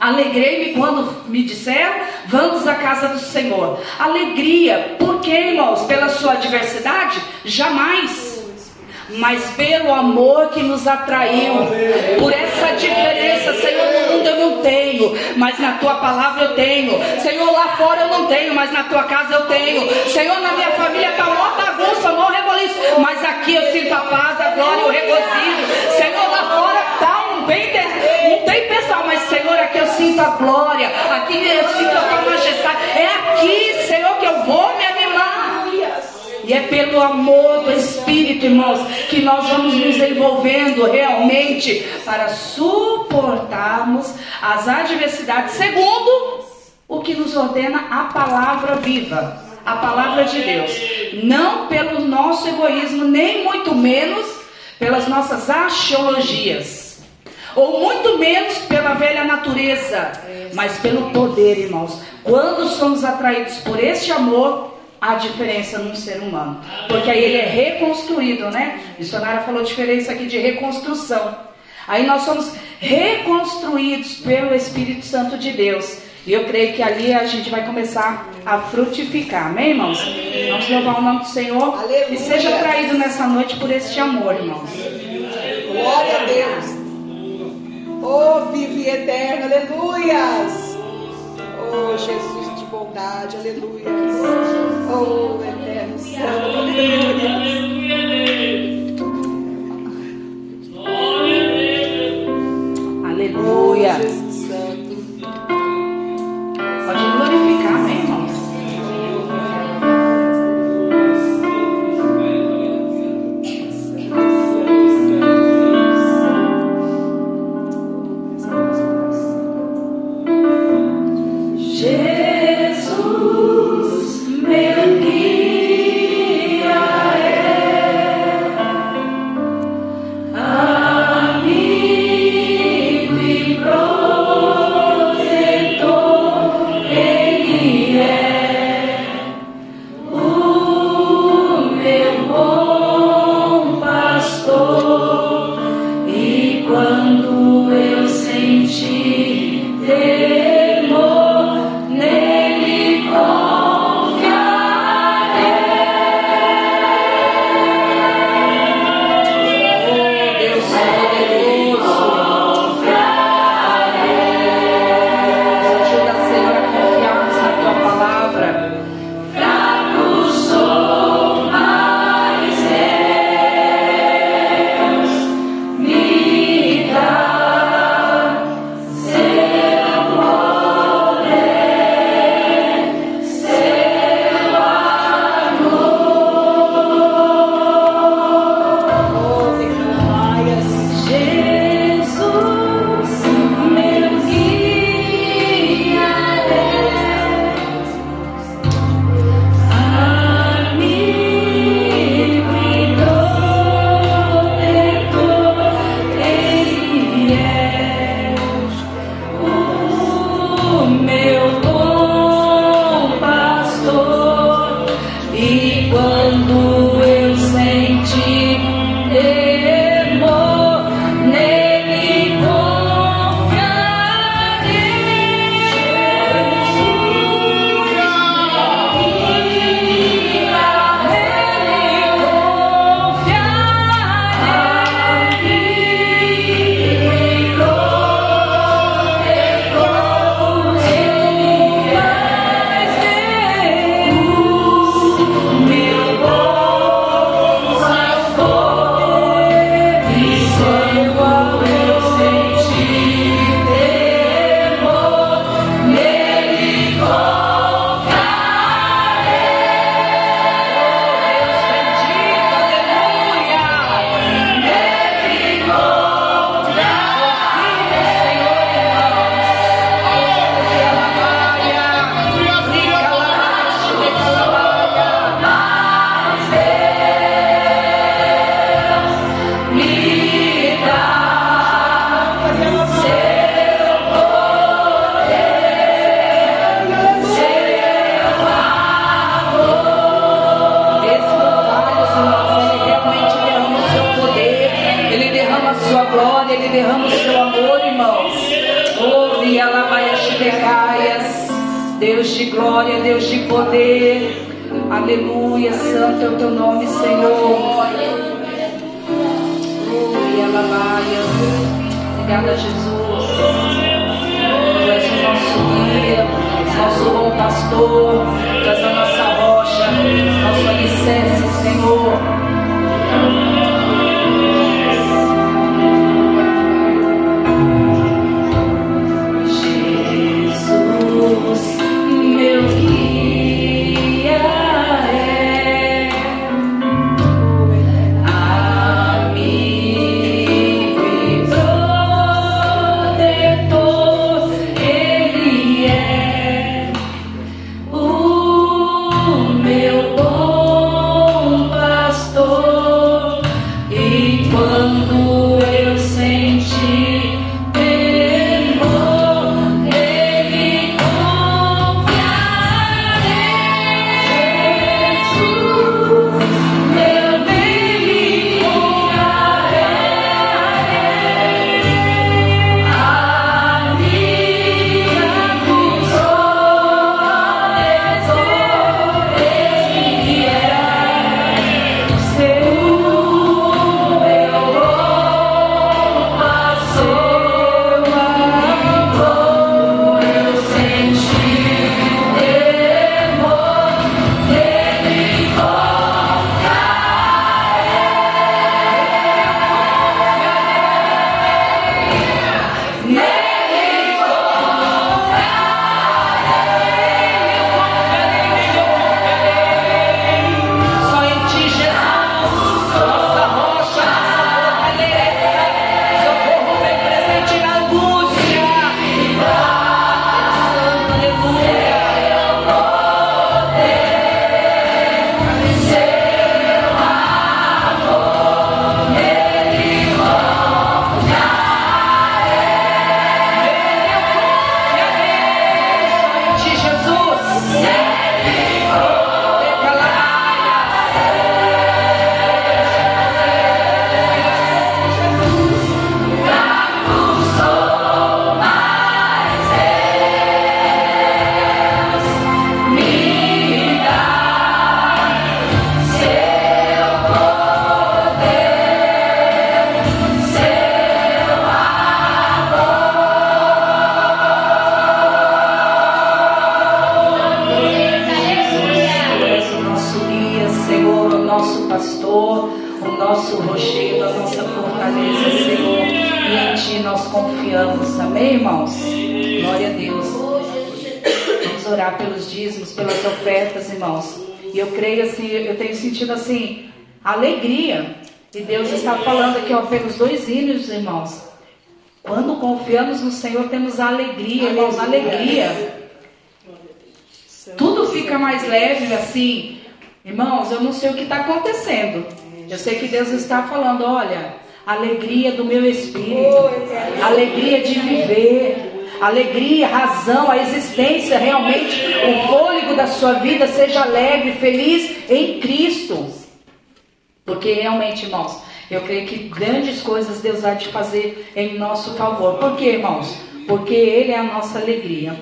Alegrei-me quando me disseram, vamos à casa do Senhor. Alegria, por quê, irmãos? Pela sua adversidade? Jamais. Mas pelo amor que nos atraiu, por essa diferença, Senhor, no mundo eu não tenho, mas na tua palavra eu tenho. Senhor, lá fora eu não tenho, mas na tua casa eu tenho. Senhor, na minha família está mó bagunça, mó reboliço, mas aqui eu sinto a paz, a glória, o regozijo. Senhor, lá fora está um bem um tempestade, mas Senhor, aqui eu sinto a glória, aqui eu sinto a tua majestade. É aqui, Senhor, que eu vou me animar. E é pelo amor do Espírito, irmãos, que nós vamos nos envolvendo realmente para suportarmos as adversidades, segundo o que nos ordena a palavra viva, a palavra de Deus. Não pelo nosso egoísmo, nem muito menos pelas nossas axiologias ou muito menos pela velha natureza, mas pelo poder, irmãos. Quando somos atraídos por este amor, há diferença num ser humano, porque aí ele é reconstruído, né? A missionária falou diferença aqui de reconstrução. Aí nós somos reconstruídos pelo Espírito Santo de Deus. E eu creio que ali a gente vai começar a frutificar, amém, irmãos? Vamos louvar o nome do Senhor Aleluia. e seja atraído nessa noite por este amor, irmãos. Glória a Deus. Oh, vivo e eterno, aleluias. Oh, Jesus de bondade, aleluias. Oh, eterno santo, aleluia. Aleluia. Jesus sentido assim, alegria. E Deus está falando aqui, ó, pelos dois hinos, irmãos. Quando confiamos no Senhor, temos alegria, irmãos, alegria. Tudo fica mais leve assim. Irmãos, eu não sei o que está acontecendo. Eu sei que Deus está falando, olha, alegria do meu espírito, alegria de viver, alegria, razão, a existência, realmente, o fôlego da sua vida seja alegre, feliz em Cristo. Porque realmente, irmãos, eu creio que grandes coisas Deus vai te fazer em nosso favor. Por quê, irmãos? Porque Ele é a nossa alegria.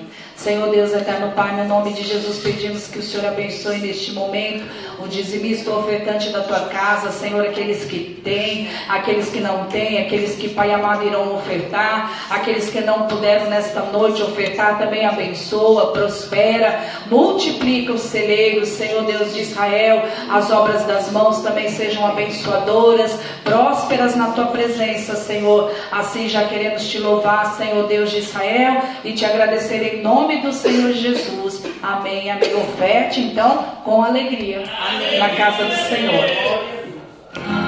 Senhor Deus eterno Pai, no nome de Jesus pedimos que o Senhor abençoe neste momento o dizimista, ofertante da tua casa, Senhor, aqueles que têm, aqueles que não têm, aqueles que, Pai amado, irão ofertar, aqueles que não puderam nesta noite ofertar, também abençoa, prospera, multiplica os celeiros, Senhor Deus de Israel, as obras das mãos também sejam abençoadoras, prósperas na tua presença, Senhor. Assim já queremos te louvar, Senhor Deus de Israel, e te agradecer em nome do Senhor Jesus. Amém. Amém. Oferte então com alegria na casa do Senhor.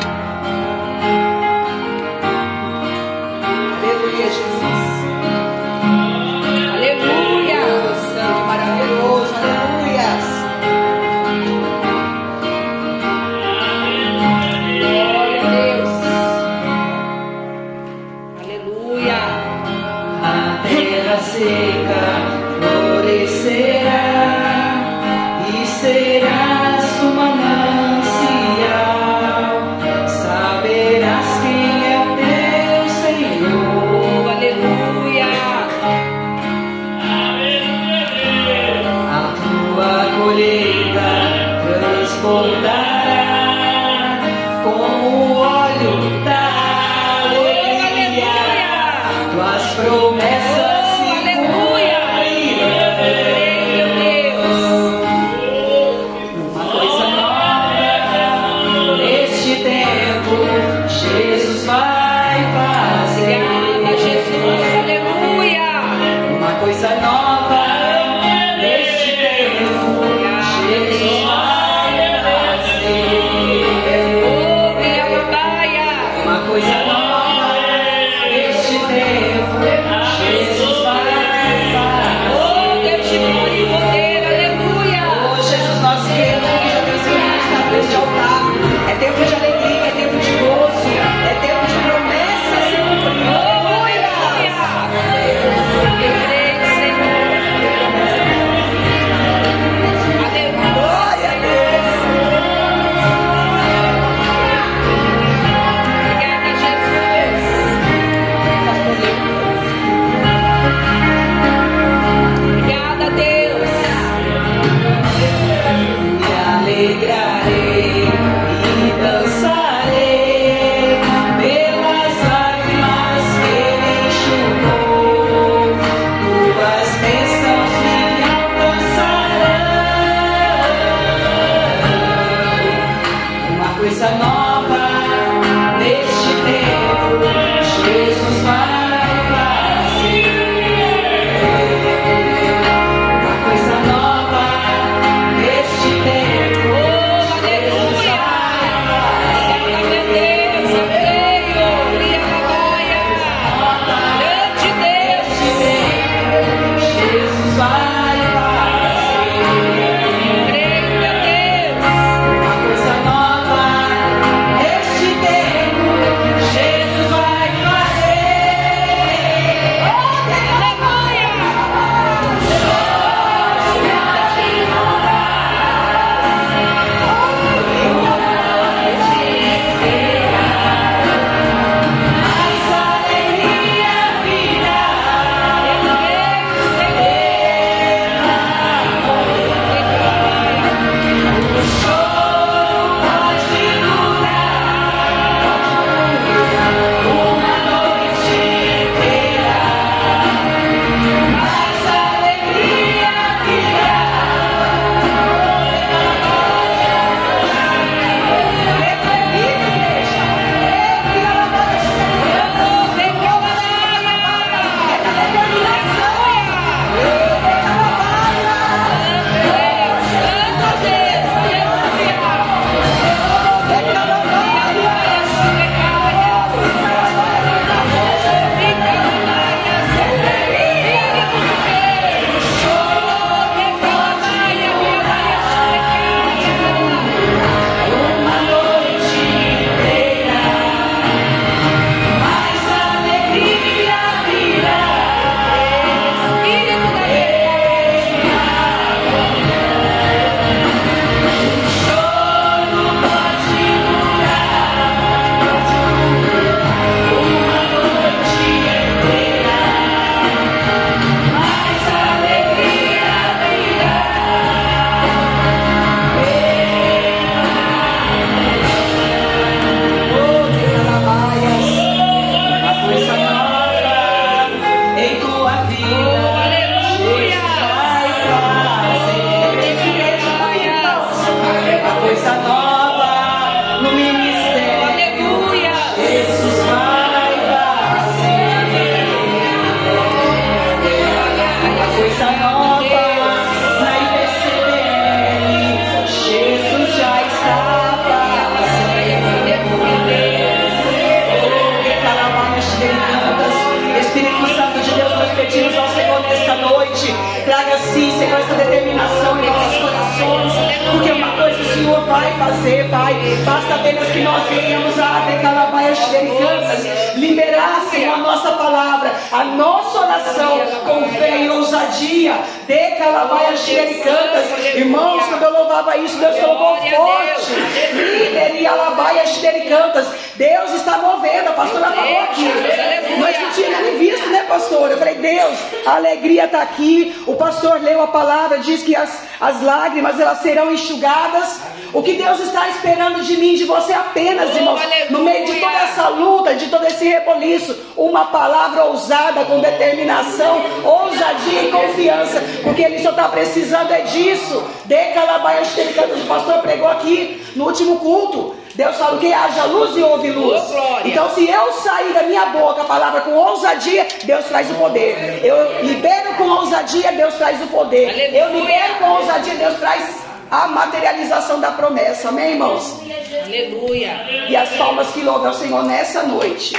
Enxugadas. O que Deus está esperando de mim, de você apenas, irmãos, no meio de toda essa luta, de todo esse reboliço, uma palavra ousada, com determinação, ousadia e confiança, porque Ele só está precisando é disso. De Calabaia, o pastor pregou aqui no último culto. Deus fala que haja luz e houve luz. Então, se eu sair da minha boca a palavra com ousadia, Deus traz o poder. Eu libero com ousadia, Deus traz o poder. Eu libero com ousadia, Deus traz a materialização da promessa. Amém, irmãos? Aleluia. E as palmas que louvam ao Senhor nessa noite.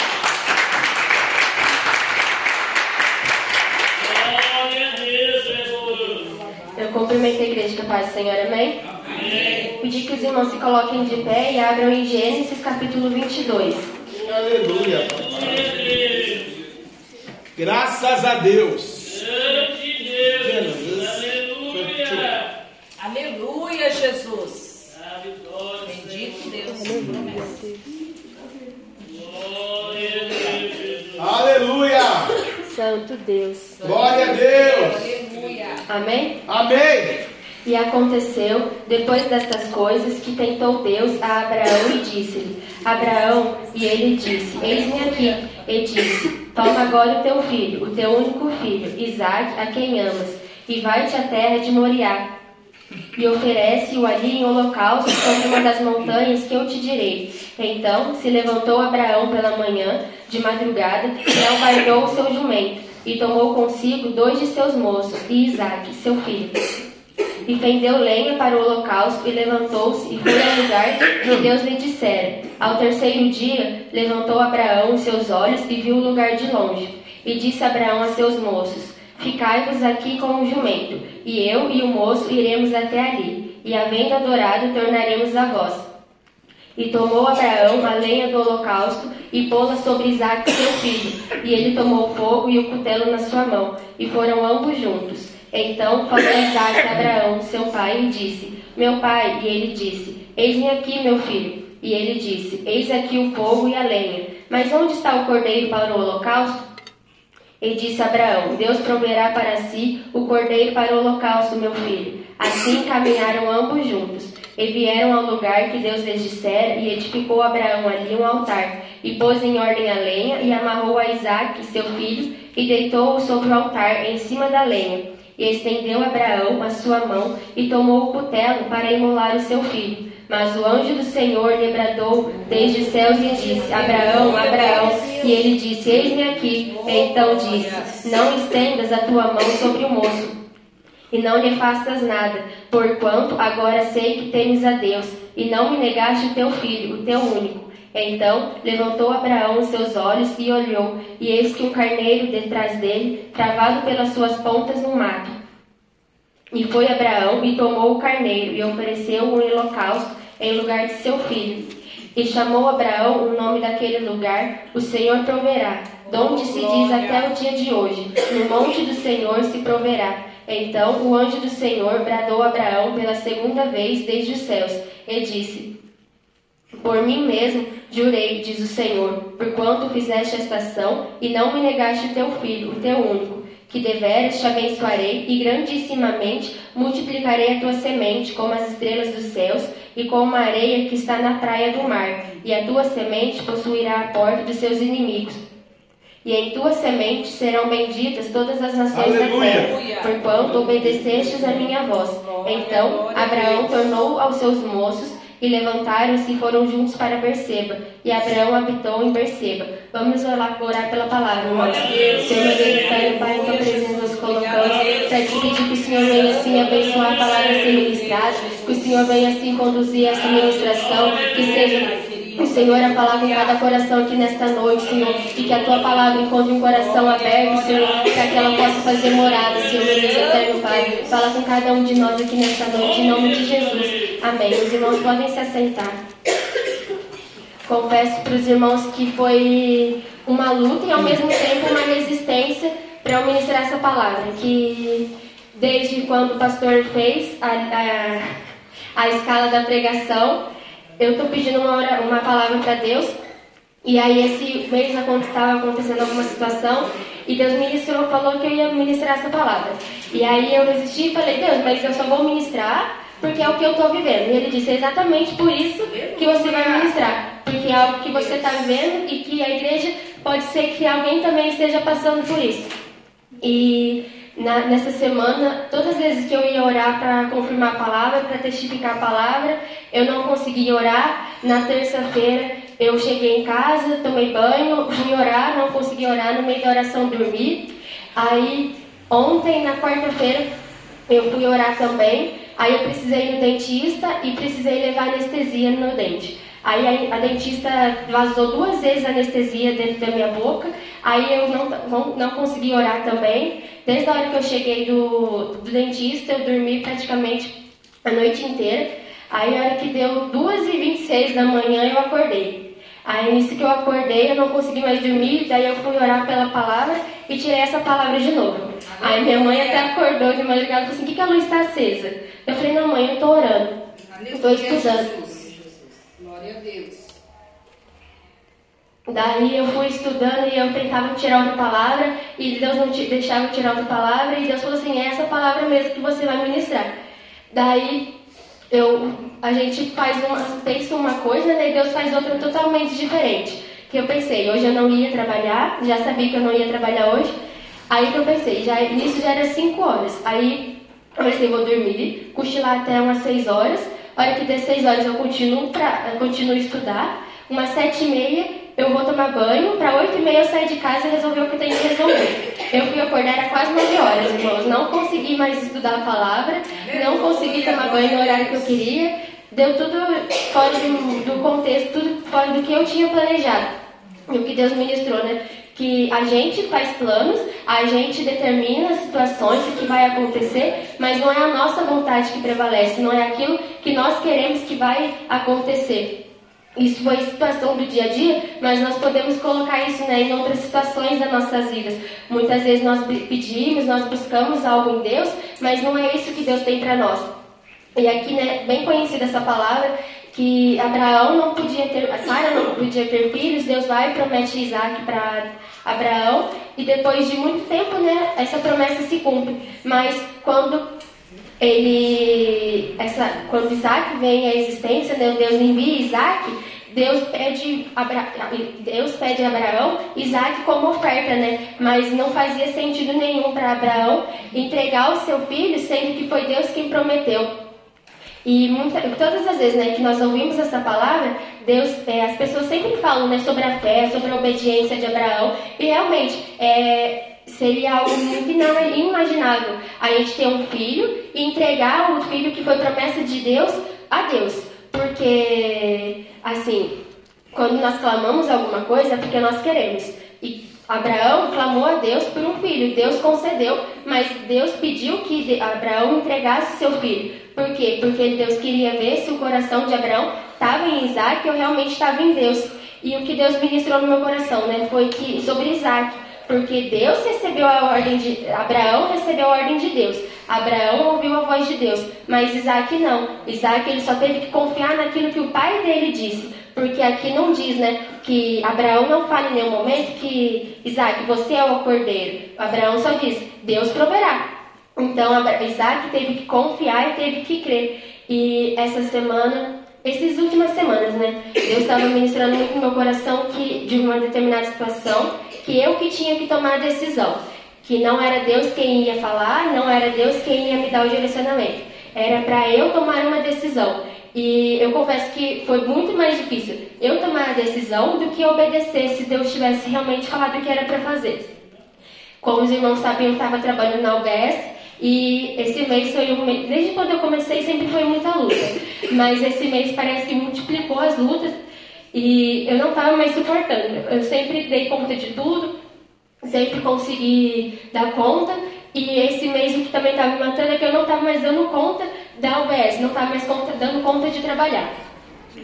Glória a Deus, Jesus. Eu cumprimento a igreja a paz do Senhor, amém? Pedir que os irmãos se coloquem de pé e abram em Gênesis capítulo 22. Aleluia. Graças a Deus. Grande Deus. Aleluia. Aleluia, Jesus. Bendito Deus. Glória a Deus, Jesus. Aleluia. Santo Deus. Glória a Deus. Aleluia. Amém? Amém. E aconteceu, depois destas coisas, que tentou Deus a Abraão e disse-lhe: Abraão, e ele disse: Eis-me aqui. E disse: Toma agora o teu filho, o teu único filho, Isaque, a quem amas, e vai-te à terra de Moriá. E oferece-o ali em holocausto sobre uma das montanhas que eu te direi. Então se levantou Abraão pela manhã, de madrugada, e albargou o seu jumento, e tomou consigo dois de seus moços, e Isaque, seu filho. E fendeu lenha para o holocausto e levantou-se e foi ao lugar que Deus lhe dissera. Ao terceiro dia, levantou Abraão os seus olhos e viu o lugar de longe. E disse Abraão a seus moços: Ficai-vos aqui com o jumento, e eu e o moço iremos até ali, e havendo adorado, tornaremos a vós. E tomou Abraão a lenha do holocausto e pô-la sobre Isaque seu filho. E ele tomou o fogo e o cutelo na sua mão, e foram ambos juntos. Então falou Isaque a Abraão, seu pai, e disse: Meu pai. E ele disse: Eis-me aqui, meu filho. E ele disse: Eis aqui o fogo e a lenha. Mas onde está o cordeiro para o holocausto? E disse Abraão: Deus proverá para si o cordeiro para o holocausto, meu filho. Assim caminharam ambos juntos. E vieram ao lugar que Deus lhes dissera, e edificou Abraão ali um altar, e pôs em ordem a lenha, e amarrou a Isaque, seu filho, e deitou-o sobre o altar, em cima da lenha. E estendeu Abraão a sua mão, e tomou o cutelo para imolar o seu filho. Mas o anjo do Senhor lhe bradou desde os céus e disse: Abraão, Abraão. E ele disse: Eis-me aqui. Então disse: Não estendas a tua mão sobre o moço, e não lhe faças nada, porquanto agora sei que temes a Deus, e não me negaste o teu filho, o teu único. Então levantou Abraão os seus olhos e olhou, e eis que um carneiro detrás dele, travado pelas suas pontas no mato. E foi Abraão e tomou o carneiro e ofereceu um holocausto em lugar de seu filho. E chamou Abraão o nome daquele lugar, o Senhor proverá, donde se diz até o dia de hoje, no monte do Senhor se proverá. Então o anjo do Senhor bradou a Abraão pela segunda vez desde os céus, e disse: Por mim mesmo jurei, diz o Senhor, porquanto fizeste esta ação e não me negaste teu filho, o teu único, que deveras te abençoarei e grandissimamente multiplicarei a tua semente como as estrelas dos céus e como a areia que está na praia do mar, e a tua semente possuirá a porta dos seus inimigos. E em tua semente serão benditas todas as nações Aleluia. da terra, porquanto obedecestes a minha voz. Então Abraão tornou aos seus moços e levantaram-se e foram juntos para Berseba. E Abraão habitou em Berseba. Vamos orar, pela palavra, irmãos. Senhor, meu Deus, Pai, em tua presença nos colocamos. Para te pedir que o Senhor venha assim abençoar a palavra a ser ministrada, que o Senhor venha assim conduzir essa ministração, que seja Senhor a falar com cada coração aqui nesta noite, Senhor, e que a tua palavra encontre um coração aberto, Senhor, para que ela possa fazer morada, Senhor, meu Deus eterno Pai. Fala com cada um de nós aqui nesta noite, em nome de Jesus. Amém. Os irmãos podem se assentar. Confesso para os irmãos que foi uma luta e ao mesmo tempo uma resistência para eu ministrar essa palavra. Que desde quando o pastor fez a, a, a escala da pregação, eu estou pedindo uma, ora- uma palavra para Deus E aí esse mês estava acontecendo alguma situação e Deus ministrou, falou que eu ia ministrar essa palavra. E aí eu resisti e falei, Deus, mas eu só vou ministrar porque é o que eu estou vivendo. E ele disse, é exatamente por isso que você vai ministrar. Porque é algo que você está vivendo e que a igreja pode ser que alguém também esteja passando por isso. E na, nessa semana, todas as vezes que eu ia orar para confirmar a palavra, para testificar a palavra, eu não conseguia orar. Na terça-feira, eu cheguei em casa, tomei banho, fui orar, não consegui orar, no meio da oração dormi. Aí, ontem, na quarta-feira, eu fui orar também. Aí eu precisei ir no dentista e precisei levar anestesia no meu dente. Aí a, dentista vazou duas vezes a anestesia dentro da minha boca. Aí eu não, não, não consegui orar também. Desde a hora que eu cheguei do, do dentista, eu dormi praticamente a noite inteira. Aí a hora que deu 2h26 da manhã, eu acordei. Aí nisso que eu acordei, eu não consegui mais dormir, daí eu fui orar pela palavra e tirei essa palavra de novo. Aí minha mãe até acordou de madrugada e falou assim, por que, que a luz está acesa? Eu falei, não mãe, eu estou orando, estou estudando. A Deus. Daí eu fui estudando e eu tentava tirar outra palavra e Deus não deixava tirar outra palavra e Deus falou assim, é essa palavra mesmo que você vai ministrar. Daí eu, a gente faz uma, pensa uma coisa né, e Deus faz outra totalmente diferente. Que eu pensei, hoje eu não ia trabalhar, já sabia que eu não ia trabalhar hoje. Aí que eu pensei, já, nisso já era 5 horas. Aí eu pensei, vou dormir, cochilar até umas 6 horas. Hora que der 6 horas eu continuo, pra, eu continuo estudar. Umas 7 e meia eu vou tomar banho. Para 8 e meia eu saio de casa e resolver o que eu tenho que resolver. Eu fui acordar era quase 9 horas, irmãos. Não consegui mais estudar a palavra, não consegui tomar banho no horário que eu queria. Deu tudo fora do, do contexto, tudo fora do que eu tinha planejado. E o que Deus ministrou, né? Que a gente faz planos, a gente determina as situações, o que vai acontecer, mas não é a nossa vontade que prevalece, não é aquilo que nós queremos que vai acontecer. Isso foi situação do dia a dia, mas nós podemos colocar isso né, em outras situações das nossas vidas. Muitas vezes nós pedimos, nós buscamos algo em Deus, mas não é isso que Deus tem para nós. E aqui, né, bem conhecida essa palavra, que Abraão não podia ter, Sara não podia ter filhos, Deus vai e promete Isaac para Abraão, e depois de muito tempo, né, essa promessa se cumpre. Mas quando ele, essa, quando Isaac vem à existência, né, Deus envia Isaac, Deus pede, Abra, Deus pede a Abraão Isaac como oferta, né? Mas não fazia sentido nenhum para Abraão entregar o seu filho, sendo que foi Deus quem prometeu. E muita, todas as vezes né, que nós ouvimos essa palavra, Deus, é, as pessoas sempre falam né, sobre a fé, sobre a obediência de Abraão, e realmente é, seria algo muito inimaginável a gente ter um filho e entregar o filho que foi promessa de Deus a Deus. Porque, assim, quando nós clamamos alguma coisa é porque nós queremos. E Abraão clamou a Deus por um filho, Deus concedeu, mas Deus pediu que Abraão entregasse seu filho. Por quê? Porque Deus queria ver se o coração de Abraão estava em Isaac ou realmente estava em Deus. E o que Deus ministrou no meu coração, né, foi que sobre Isaac, porque Deus recebeu a ordem de Abraão recebeu a ordem de Deus. Abraão ouviu a voz de Deus, mas Isaac não. Isaac ele só teve que confiar naquilo que o pai dele disse, porque aqui não diz, né, que Abraão não fala em nenhum momento que Isaac, você é o cordeiro. Abraão só diz, Deus proverá. Então Isaac teve que confiar e teve que crer. E essa semana, essas últimas semanas, né? Deus estava ministrando muito no meu coração que de uma determinada situação, que eu que tinha que tomar a decisão. Que não era Deus quem ia falar, não era Deus quem ia me dar o direcionamento. Era para eu tomar uma decisão. E eu confesso que foi muito mais difícil eu tomar a decisão do que obedecer se Deus tivesse realmente falado o que era para fazer. Como os irmãos sabem, eu estava trabalhando na UBS e esse mês foi um mês, desde quando eu comecei sempre foi muita luta, mas esse mês parece que multiplicou as lutas e eu não estava mais suportando. Eu sempre dei conta de tudo, sempre consegui dar conta e esse mês o que também estava me matando é que eu não estava mais dando conta da UBS, não estava mais conta, dando conta de trabalhar.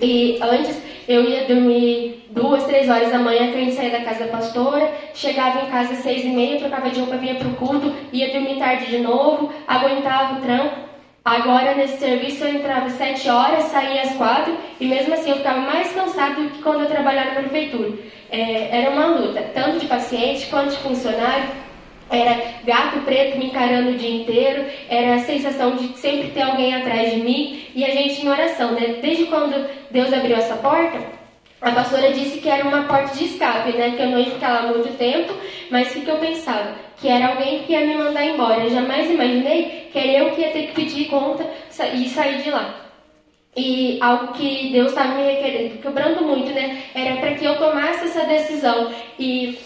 E antes eu ia dormir duas, três horas da manhã, que a gente saía da casa da pastora, chegava em casa às seis e meia, trocava de roupa, vinha pro culto, ia dormir tarde de novo, aguentava o trampo. Agora, nesse serviço, eu entrava às 7 horas, saía às 4 e mesmo assim eu ficava mais cansado do que quando eu trabalhava na prefeitura. É, era uma luta, tanto de paciente quanto de funcionário. Era gato preto me encarando o dia inteiro, era a sensação de sempre ter alguém atrás de mim e a gente em oração, né? Desde quando Deus abriu essa porta, a pastora disse que era uma porta de escape, né? Que eu não ia ficar lá muito tempo, mas o que, que eu pensava? Que era alguém que ia me mandar embora. Eu jamais imaginei que era eu que ia ter que pedir conta e sair de lá. E algo que Deus estava me requerendo, quebrando muito, né? Era para que eu tomasse essa decisão. E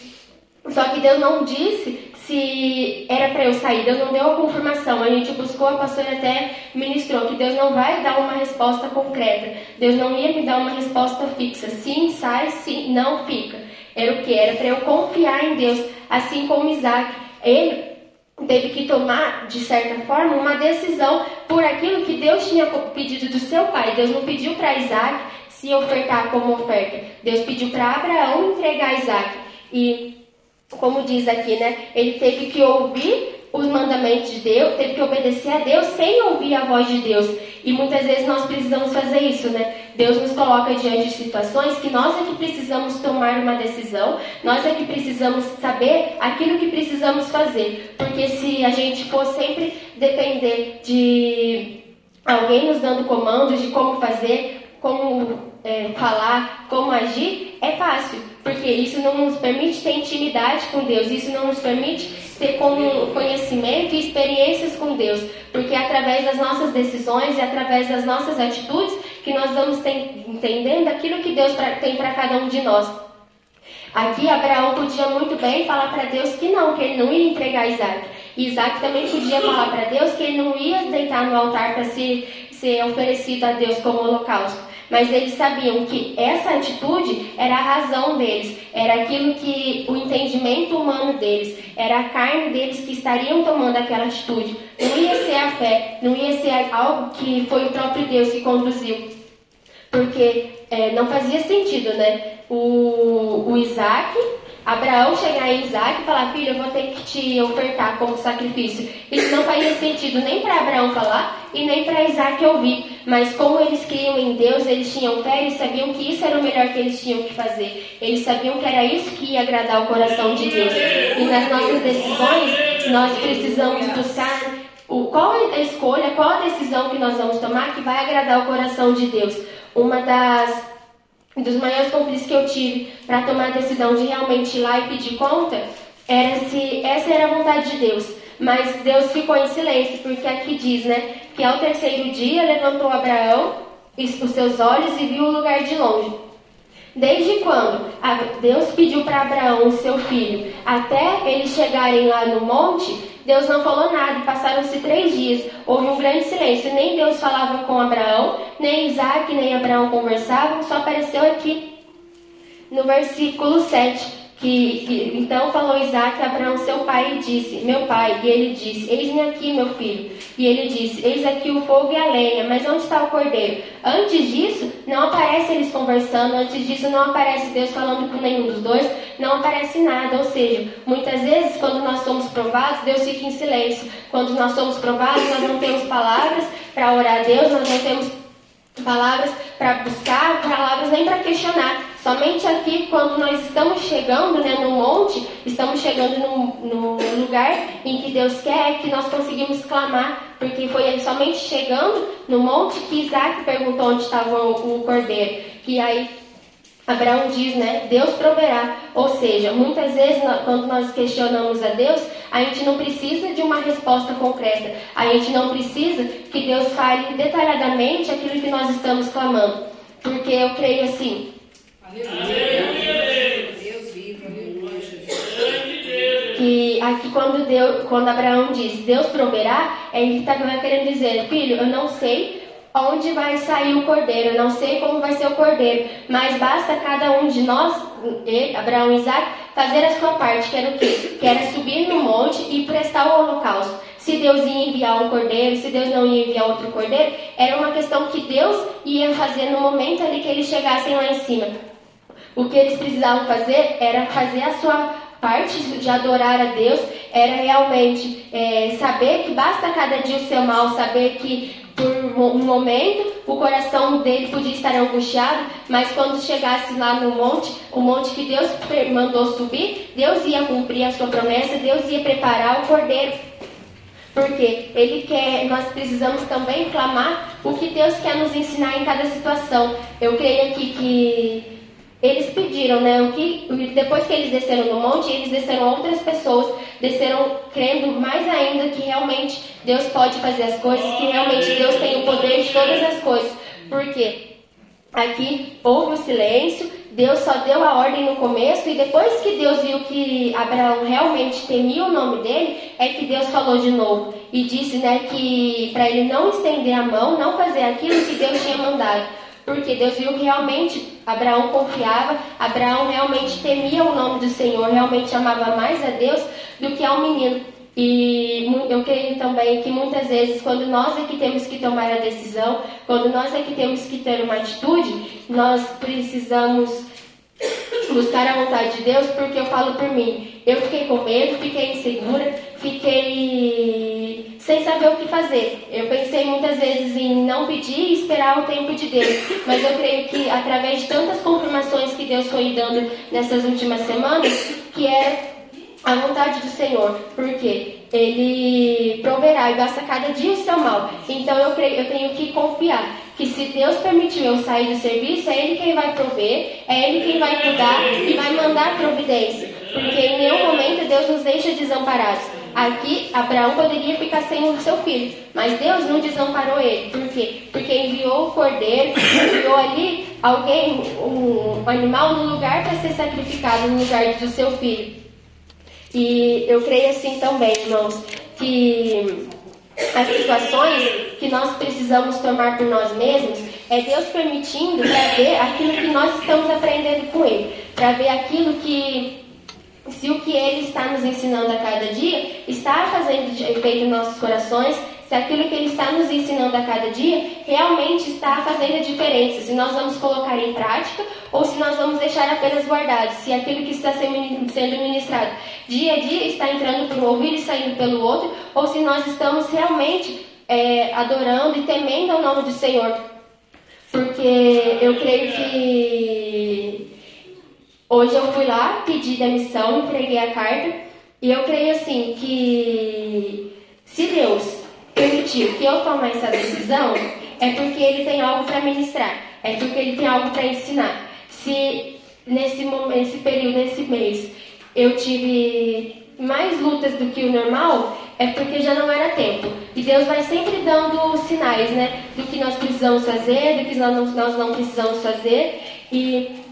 só que Deus não disse se era para eu sair, Deus não deu a confirmação. A gente buscou, a pastora até ministrou que Deus não vai dar uma resposta concreta. Deus não ia me dar uma resposta fixa. Sim, sai, sim, não fica. Era o que? Era para eu confiar em Deus, assim como Isaac. Ele teve que tomar, de certa forma, uma decisão por aquilo que Deus tinha pedido do seu pai. Deus não pediu para Isaac se ofertar como oferta. Deus pediu para Abraão entregar Isaac. E como diz aqui, né? Ele teve que ouvir os mandamentos de Deus, teve que obedecer a Deus sem ouvir a voz de Deus. E muitas vezes nós precisamos fazer isso, né? Deus nos coloca diante de situações que nós é que precisamos tomar uma decisão, nós é que precisamos saber aquilo que precisamos fazer. Porque se a gente for sempre depender de alguém nos dando comandos de como fazer, como é, falar, como agir, é fácil, porque isso não nos permite ter intimidade com Deus, isso não nos permite ter como conhecimento e experiências com Deus, porque é através das nossas decisões e através das nossas atitudes que nós vamos entendendo aquilo que Deus tem para cada um de nós. Aqui Abraão podia muito bem falar para Deus que não, que ele não ia entregar Isaac. Isaac também podia falar para Deus que ele não ia deitar no altar para ser, ser oferecido a Deus como holocausto. Mas eles sabiam que essa atitude era a razão deles, era aquilo que o entendimento humano deles, era a carne deles que estariam tomando aquela atitude. Não ia ser a fé, não ia ser algo que foi o próprio Deus que conduziu. Porque é, não fazia sentido, né? O, o Isaac, Abraão chegar em Isaac e falar: Filho, eu vou ter que te ofertar como sacrifício. Isso não fazia sentido nem para Abraão falar e nem para Isaac ouvir. Mas como eles criam em Deus, eles tinham fé, eles sabiam que isso era o melhor que eles tinham que fazer. Eles sabiam que era isso que ia agradar o coração de Deus. E nas nossas decisões, nós precisamos buscar o, qual é a escolha, qual a decisão que nós vamos tomar que vai agradar o coração de Deus. Uma das dos maiores conflitos que eu tive para tomar a decisão de realmente ir lá e pedir conta era se essa era a vontade de Deus. Mas Deus ficou em silêncio, porque aqui diz, né, que ao terceiro dia levantou Abraão os seus olhos e viu o lugar de longe. Desde quando Deus pediu para Abraão, seu filho, até eles chegarem lá no monte, Deus não falou nada passaram-se três dias. Houve um grande silêncio. Nem Deus falava com Abraão, nem Isaac, nem Abraão conversavam. Só apareceu aqui no versículo 7. Que, que, então falou Isaac a Abraão, seu pai, e disse: Meu pai. E ele disse: Eis-me aqui, meu filho. E ele disse: Eis aqui o fogo e a lenha, mas onde está o cordeiro? Antes disso, não aparece eles conversando, antes disso, não aparece Deus falando com nenhum dos dois, não aparece nada. Ou seja, muitas vezes, quando nós somos provados, Deus fica em silêncio. Quando nós somos provados, nós não temos palavras para orar a Deus, nós não temos palavras para buscar, palavras nem para questionar. Somente aqui, quando nós estamos chegando né, no monte, estamos chegando no, no lugar em que Deus quer que nós conseguimos clamar, porque foi somente chegando no monte que Isaac perguntou onde estava o, o cordeiro. Que aí Abraão diz, né? Deus proverá. Ou seja, muitas vezes quando nós questionamos a Deus, a gente não precisa de uma resposta concreta. A gente não precisa que Deus fale detalhadamente aquilo que nós estamos clamando. Porque eu creio assim. Que aqui quando, Deus, quando Abraão diz Deus proverá, ele está querendo dizer, filho, eu não sei onde vai sair o cordeiro, eu não sei como vai ser o cordeiro, mas basta cada um de nós, Abraão e Isaac, fazer a sua parte, que era o quê? Que era subir no monte e prestar o holocausto. Se Deus ia enviar um cordeiro, se Deus não ia enviar outro cordeiro, era uma questão que Deus ia fazer no momento ali que eles chegassem lá em cima. O que eles precisavam fazer era fazer a sua parte de adorar a Deus era realmente é, saber que basta cada dia o seu mal, saber que por um momento o coração dele podia estar angustiado, mas quando chegasse lá no monte, o monte que Deus mandou subir, Deus ia cumprir a sua promessa, Deus ia preparar o cordeiro. Porque ele quer, nós precisamos também clamar o que Deus quer nos ensinar em cada situação. Eu creio aqui que eles pediram, né? O que depois que eles desceram no monte, eles desceram outras pessoas, desceram crendo mais ainda que realmente Deus pode fazer as coisas, que realmente Deus tem o poder de todas as coisas. Porque aqui houve o silêncio, Deus só deu a ordem no começo e depois que Deus viu que Abraão realmente temia o nome dele, é que Deus falou de novo e disse, né, que para ele não estender a mão, não fazer aquilo que Deus tinha mandado. Porque Deus viu que realmente Abraão confiava, Abraão realmente temia o nome do Senhor, realmente amava mais a Deus do que ao menino. E eu creio também que muitas vezes, quando nós é que temos que tomar a decisão, quando nós é que temos que ter uma atitude, nós precisamos buscar a vontade de Deus, porque eu falo por mim. Eu fiquei com medo, fiquei insegura, fiquei sem saber o que fazer. Eu pensei muitas vezes em não pedir e esperar o tempo de Deus, mas eu creio que através de tantas confirmações que Deus foi dando nessas últimas semanas, que é a vontade do Senhor, porque Ele proverá e basta cada dia o seu mal. Então eu creio, eu tenho que confiar que se Deus permitiu eu sair do serviço, é Ele quem vai prover, é Ele quem vai cuidar e vai mandar providência, porque em nenhum momento Deus nos deixa desamparados. Aqui, Abraão poderia ficar sem o seu filho, mas Deus não desamparou ele. Por quê? Porque enviou o cordeiro, enviou ali alguém, um animal, no lugar para ser sacrificado, no lugar do seu filho. E eu creio assim também, irmãos, que as situações que nós precisamos tomar por nós mesmos é Deus permitindo para ver aquilo que nós estamos aprendendo com Ele, para ver aquilo que se o que Ele está nos ensinando a cada dia está fazendo efeito em nossos corações, se aquilo que Ele está nos ensinando a cada dia realmente está fazendo a diferença, se nós vamos colocar em prática ou se nós vamos deixar apenas guardado, se aquilo que está sendo ministrado dia a dia está entrando por um ouvido e saindo pelo outro, ou se nós estamos realmente é, adorando e temendo ao nome do Senhor. Porque eu creio que Hoje eu fui lá, pedi demissão, entreguei a carta e eu creio assim que se Deus permitiu que eu tome essa decisão, é porque Ele tem algo para ministrar, é porque Ele tem algo para ensinar. Se nesse, nesse período, nesse mês, eu tive mais lutas do que o normal, é porque já não era tempo. E Deus vai sempre dando sinais, né? Do que nós precisamos fazer, do que nós não, nós não precisamos fazer. E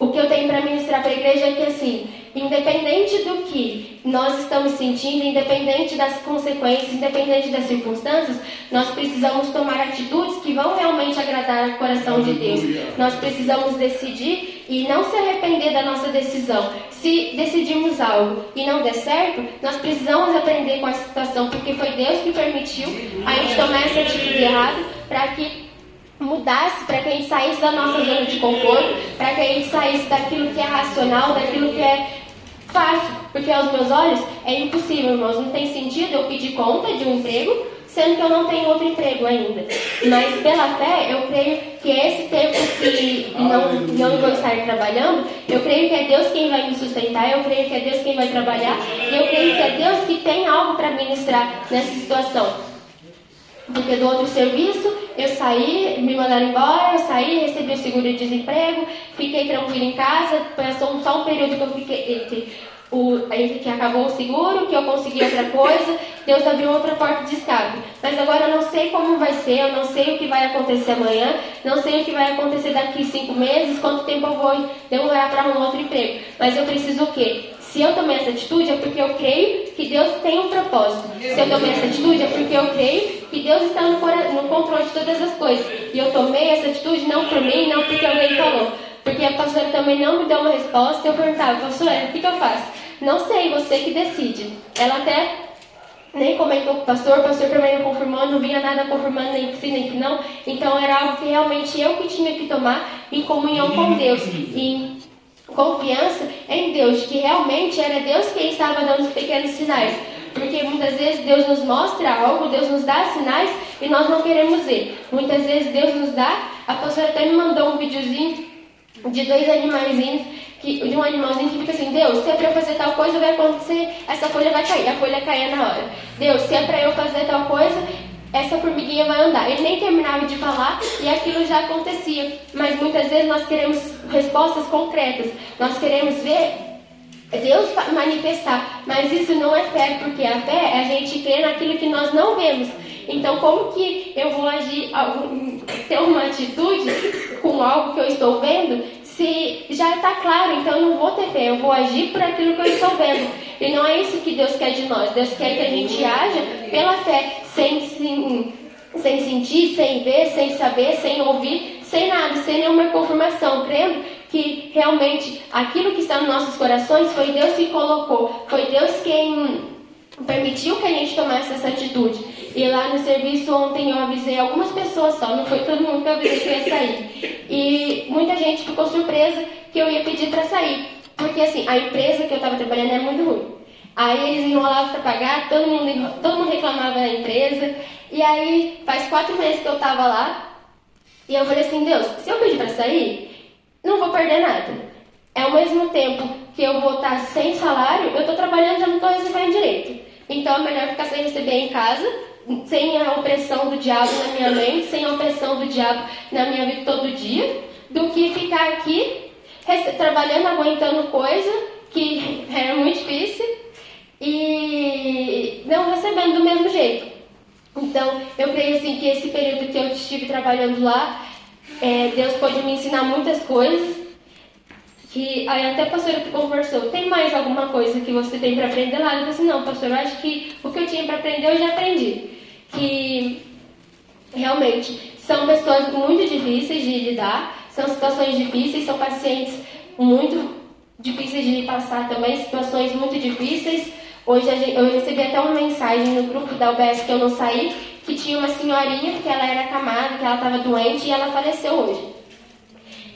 o que eu tenho para ministrar para a igreja é que, assim, independente do que nós estamos sentindo, independente das consequências, independente das circunstâncias, nós precisamos tomar atitudes que vão realmente agradar o coração de Deus. Nós precisamos decidir e não se arrepender da nossa decisão. Se decidirmos algo e não der certo, nós precisamos aprender com a situação, porque foi Deus que permitiu a gente tomar essa atitude errada para que mudasse, para que a gente saísse da nossa zona de conforto, para que a gente saísse daquilo que é racional, daquilo que é fácil. Porque aos meus olhos é impossível, irmãos. Não tem sentido eu pedir conta de um emprego, sendo que eu não tenho outro emprego ainda. Mas pela fé, eu creio que esse tempo que não, não vou estar trabalhando, eu creio que é Deus quem vai me sustentar, eu creio que é Deus quem vai trabalhar, e eu creio que é Deus que tem algo para ministrar nessa situação. Porque do outro serviço eu saí, me mandaram embora, eu saí, recebi o seguro-desemprego, fiquei tranquila em casa, passou só um período que eu fiquei entre, o, que acabou o seguro, que eu consegui outra coisa, Deus abriu outra porta de escape. Mas agora eu não sei como vai ser, eu não sei o que vai acontecer amanhã, não sei o que vai acontecer daqui cinco meses, quanto tempo eu vou demorar para arrumar outro emprego. Mas eu preciso o quê? Se eu tomei essa atitude é porque eu creio que Deus tem um propósito. Se eu tomei essa atitude é porque eu creio que Deus está no, no controle de todas as coisas. E eu tomei essa atitude não por mim, não porque alguém falou. Porque a pastora também não me deu uma resposta. Eu perguntava, pastora, o que, que eu faço? Não sei, você que decide. Ela até nem comentou com o pastor, o pastor também não confirmou, não via nada confirmando nem que sim, nem que não. Então era algo que realmente eu que tinha que tomar em comunhão com Deus. E confiança em Deus, de que realmente era Deus quem estava dando os pequenos sinais. Porque muitas vezes Deus nos mostra algo, Deus nos dá sinais e nós não queremos ver. Muitas vezes Deus nos dá, a pastora até me mandou um videozinho de dois animaizinhos, que, de um animalzinho que fica assim, Deus, se é pra eu fazer tal coisa, vai acontecer, essa folha vai cair, a folha caia na hora. Deus, se é pra eu fazer tal coisa, essa formiguinha vai andar. Ele nem terminava de falar e aquilo já acontecia. Mas muitas vezes nós queremos respostas concretas. Nós queremos ver Deus manifestar. Mas isso não é fé, porque a fé é a gente crer naquilo que nós não vemos. Então, como que eu vou agir, ter uma atitude com algo que eu estou vendo, se já está claro, então eu não vou ter fé, eu vou agir por aquilo que eu estou vendo. E não é isso que Deus quer de nós. Deus quer que a gente haja pela fé, sem, sem, sem sentir, sem ver, sem saber, sem ouvir, sem nada, sem nenhuma confirmação, crendo que realmente aquilo que está nos nossos corações foi Deus que colocou, foi Deus quem permitiu que a gente tomasse essa atitude. E lá no serviço ontem eu avisei algumas pessoas só, não foi todo mundo que eu avisei que ia sair. E muita gente ficou surpresa que eu ia pedir para sair. Porque assim, a empresa que eu estava trabalhando é muito ruim. Aí eles enrolavam para pagar, todo mundo, todo mundo reclamava da empresa. E aí faz quatro meses que eu estava lá. E eu falei assim, Deus, se eu pedir para sair, não vou perder nada. É ao mesmo tempo que eu vou estar sem salário, eu estou trabalhando já não estou recebendo direito. Então é melhor ficar sem receber em casa, sem a opressão do diabo na minha mente, sem a opressão do diabo na minha vida todo dia, do que ficar aqui trabalhando, aguentando coisa que é muito difícil e não recebendo do mesmo jeito. Então, eu creio assim que esse período que eu estive trabalhando lá, é, Deus pode me ensinar muitas coisas. Que aí até a pastora conversou, tem mais alguma coisa que você tem para aprender lá? Eu falei assim, não, pastor, eu acho que o que eu tinha para aprender eu já aprendi. Que realmente são pessoas muito difíceis de lidar, são situações difíceis, são pacientes muito difíceis de passar também, situações muito difíceis. Hoje eu recebi até uma mensagem no grupo da UBS que eu não saí, que tinha uma senhorinha que ela era acamada, que ela estava doente e ela faleceu hoje.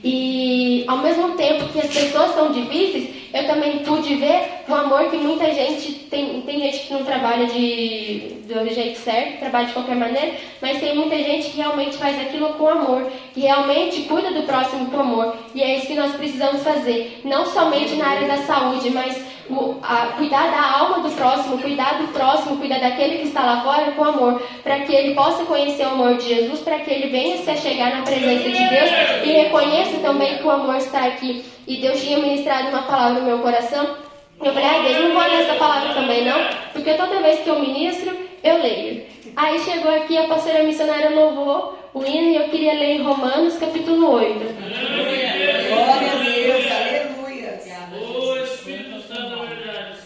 E ao mesmo tempo que as pessoas são difíceis, eu também pude ver o amor que muita gente tem. Tem gente que não trabalha de, do jeito certo, trabalha de qualquer maneira, mas tem muita gente que realmente faz aquilo com amor, que realmente cuida do próximo com amor. E é isso que nós precisamos fazer, não somente na área da saúde, mas o- a- cuidar da alma do próximo, cuidar do próximo, cuidar daquele que está lá fora com amor, para que ele possa conhecer o amor de Jesus, para que ele venha se chegar na presença de Deus e reconheça também que o amor está aqui. E Deus tinha ministrado uma palavra no meu coração. Eu falei, ai Deus, não vou ler essa palavra também não, porque toda vez que eu ministro, eu leio. Aí chegou aqui a pastora missionária louvou o hino e eu queria ler em Romanos capítulo 8. Glória a Deus, aleluia. O Espírito Santo da verdade.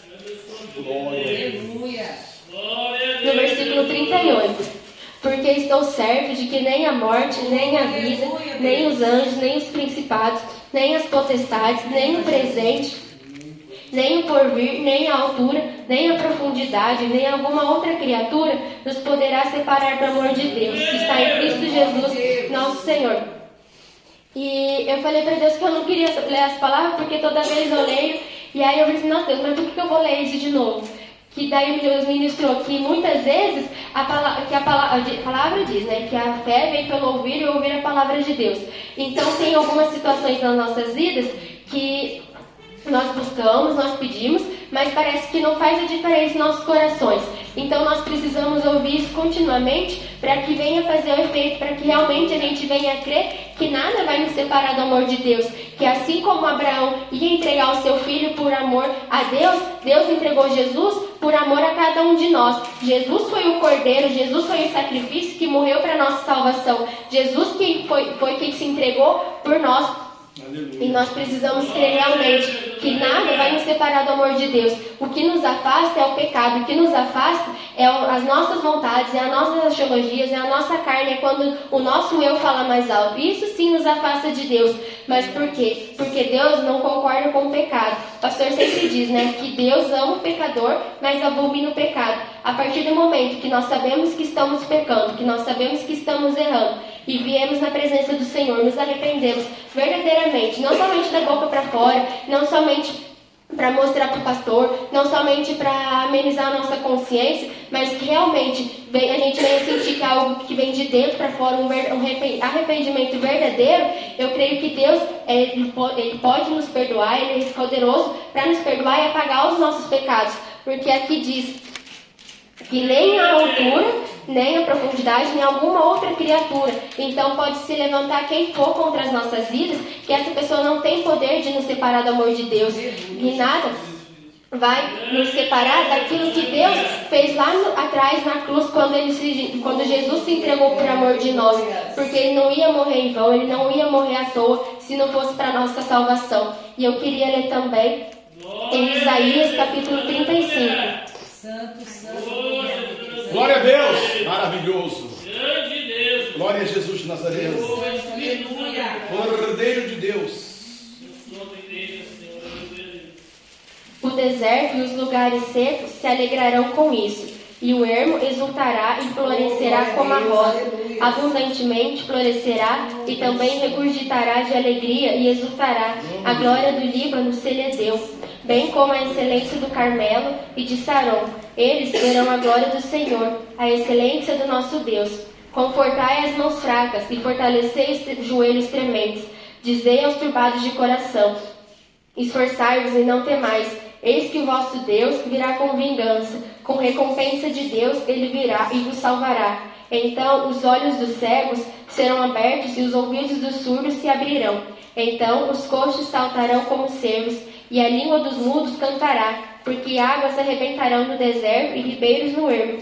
Aleluia. Glória a no Deus. versículo 38. Porque estou certo de que nem a morte, nem a vida, nem os anjos, nem os principados, nem as potestades, nem o presente, nem o porvir, nem a altura, nem a profundidade, nem alguma outra criatura nos poderá separar do amor de Deus, que está em Cristo Jesus, nosso Senhor. E eu falei para Deus que eu não queria ler as palavras, porque toda vez eu leio, e aí eu falei assim, nossa Deus, mas por que eu vou ler isso de novo? Que daí Deus ministrou que muitas vezes a palavra, que a palavra, a palavra diz, né, que a fé vem pelo ouvir e ouvir a palavra de Deus. Então tem algumas situações nas nossas vidas que nós buscamos, nós pedimos, mas parece que não faz a diferença em nossos corações. Então nós precisamos ouvir isso continuamente para que venha fazer o efeito, para que realmente a gente venha crer que nada vai nos separar do amor de Deus. Que assim como Abraão ia entregar o seu filho por amor a Deus, Deus entregou Jesus por amor a cada um de nós. Jesus foi o cordeiro, Jesus foi o sacrifício que morreu para nossa salvação. Jesus quem foi, foi quem se entregou por nós. E nós precisamos crer realmente que nada vai nos separar do amor de Deus. O que nos afasta é o pecado, o que nos afasta é as nossas vontades, é as nossas teologias, é a nossa carne, é quando o nosso eu fala mais alto. Isso sim nos afasta de Deus. Mas por quê? Porque Deus não concorda com o pecado. O pastor sempre diz, né, que Deus ama o pecador, mas abomina o pecado. A partir do momento que nós sabemos que estamos pecando, que nós sabemos que estamos errando e viemos na presença do Senhor, nos arrependemos verdadeiramente, não somente da boca para fora, não somente para mostrar para o pastor, não somente para amenizar a nossa consciência, mas que realmente vem, a gente venha sentir que é algo que vem de dentro para fora, um, ver, um arrepen- arrependimento verdadeiro, eu creio que Deus ele, po- ele pode nos perdoar, Ele é poderoso para nos perdoar e apagar os nossos pecados, porque aqui diz que nem a altura, nem a profundidade, nem alguma outra criatura. Então pode se levantar quem for contra as nossas vidas, que essa pessoa não tem poder de nos separar do amor de Deus. E nada vai nos separar daquilo que Deus fez lá no- atrás na cruz quando, ele se- quando Jesus se entregou por amor de nós. Porque ele não ia morrer em vão, ele não ia morrer à toa se não fosse para nossa salvação. E eu queria ler também em Isaías capítulo 35. Santo, santo. Glória a Deus, maravilhoso. Grande Deus. Glória a Jesus de Nazaré. Aleluia. Cordeiro de Deus. O deserto e os lugares secos se alegrarão com isso, e o ermo exultará e florescerá como a rosa, abundantemente florescerá e também regurgitará de alegria e exultará. A glória do Líbano se lhe deu, bem como a excelência do Carmelo e de Saron. Eles verão a glória do Senhor, a excelência do nosso Deus. Confortai as mãos fracas e fortalecei os joelhos trementes. Dizei aos turbados de coração: Esforçai-vos e não temais. Eis que o vosso Deus virá com vingança. Com recompensa de Deus ele virá e vos salvará. Então os olhos dos cegos serão abertos e os ouvidos dos surdos se abrirão. Então os coxos saltarão como cervos e a língua dos mudos cantará, porque águas se arrebentarão no deserto e ribeiros no ermo.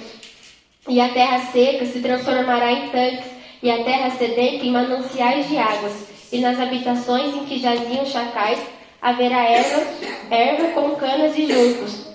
E a terra seca se transformará em tanques, e a terra sedenta em mananciais de águas. E nas habitações em que jaziam chacais haverá erva, erva com canas e juncos.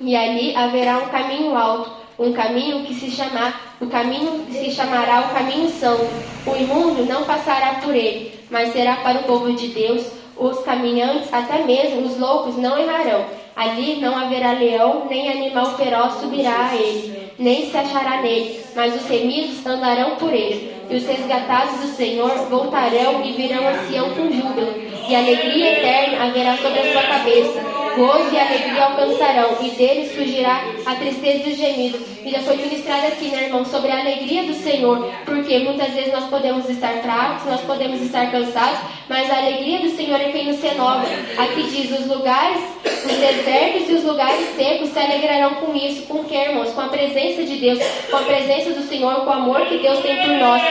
E ali haverá um caminho alto, um caminho que se chamar, o caminho que se chamará o caminho santo. O imundo não passará por ele, mas será para o povo de Deus. Os caminhantes, até mesmo os loucos, não errarão. Ali não haverá leão, nem animal feroz subirá a ele, nem se achará nele, mas os remidos andarão por ele. E os resgatados do Senhor voltarão e virão a Sião com júbilo, e alegria eterna haverá sobre a sua cabeça. Gozo e alegria alcançarão, e deles fugirá a tristeza e o gemido. E já foi ministrado aqui, né, irmão, sobre a alegria do Senhor, porque muitas vezes nós podemos estar fracos, nós podemos estar cansados, mas a alegria do Senhor é quem nos renova. Aqui diz: os lugares, os desertos e os lugares secos se alegrarão com isso, com que, irmãos? Com a presença de Deus, com a presença do Senhor, com o amor que Deus tem por nós.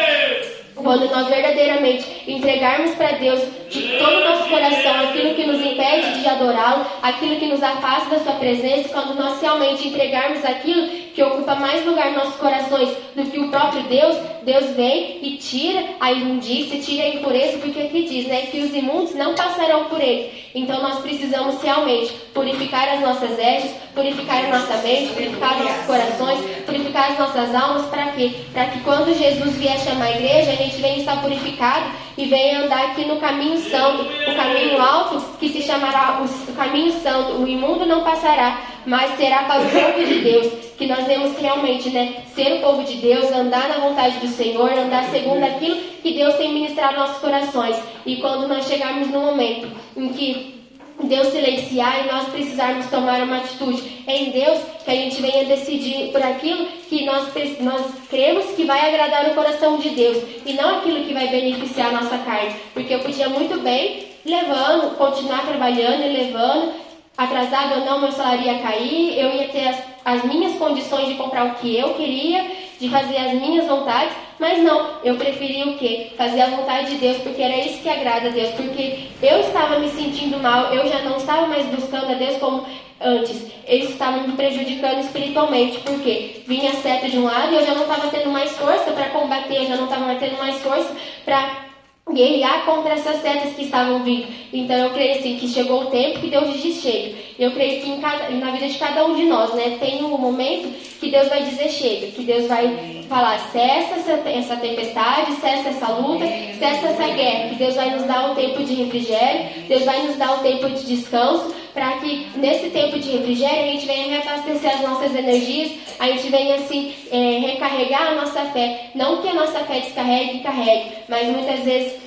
Quando nós verdadeiramente entregarmos para Deus de todo o nosso coração aquilo que nos impede de adorá-lo, aquilo que nos afasta da Sua presença, quando nós realmente entregarmos aquilo que ocupa mais lugar nos nossos corações do que o próprio Deus, Deus vem e tira a imundícia, tira a impureza, porque aqui diz né, que os imundos não passarão por ele. Então nós precisamos realmente purificar as nossas vestes, purificar a nossa mente, purificar nossos corações, purificar as nossas almas, para quê? Para que quando Jesus vier chamar a igreja, a gente venha estar purificado e venha andar aqui no caminho santo, o caminho alto que se chamará o caminho santo. O imundo não passará, mas será para o povo de Deus, que nós vemos realmente, né, ser o povo de Deus, andar na vontade do Senhor, andar segundo aquilo que Deus tem ministrado nossos corações. E quando nós chegarmos no momento em que Deus silenciar e nós precisarmos tomar uma atitude em Deus que a gente venha decidir por aquilo que nós, nós cremos que vai agradar o coração de Deus e não aquilo que vai beneficiar a nossa carne. Porque eu podia muito bem levando, continuar trabalhando e levando, atrasado ou não, meu salário ia cair, eu ia ter as, as minhas condições de comprar o que eu queria, de fazer as minhas vontades, mas não, eu preferi o quê? Fazer a vontade de Deus, porque era isso que agrada a Deus, porque eu estava me sentindo mal, eu já não estava mais buscando a Deus como antes, eles estavam me prejudicando espiritualmente, porque vinha seta de um lado e eu já não estava tendo mais força para combater, eu já não estava tendo mais força para guerrear contra essas setas que estavam vindo. Então eu creio assim que chegou o tempo que Deus diz chega. Eu creio que cada, na vida de cada um de nós, né, tem um momento que Deus vai dizer chega, que Deus vai falar: cessa essa, essa tempestade, cessa essa luta, cessa essa guerra. Que Deus vai nos dar um tempo de refrigério, Deus vai nos dar um tempo de descanso, para que nesse tempo de refrigério a gente venha reabastecer as nossas energias, a gente venha assim é, recarregar a nossa fé. Não que a nossa fé descarregue e carregue, mas muitas vezes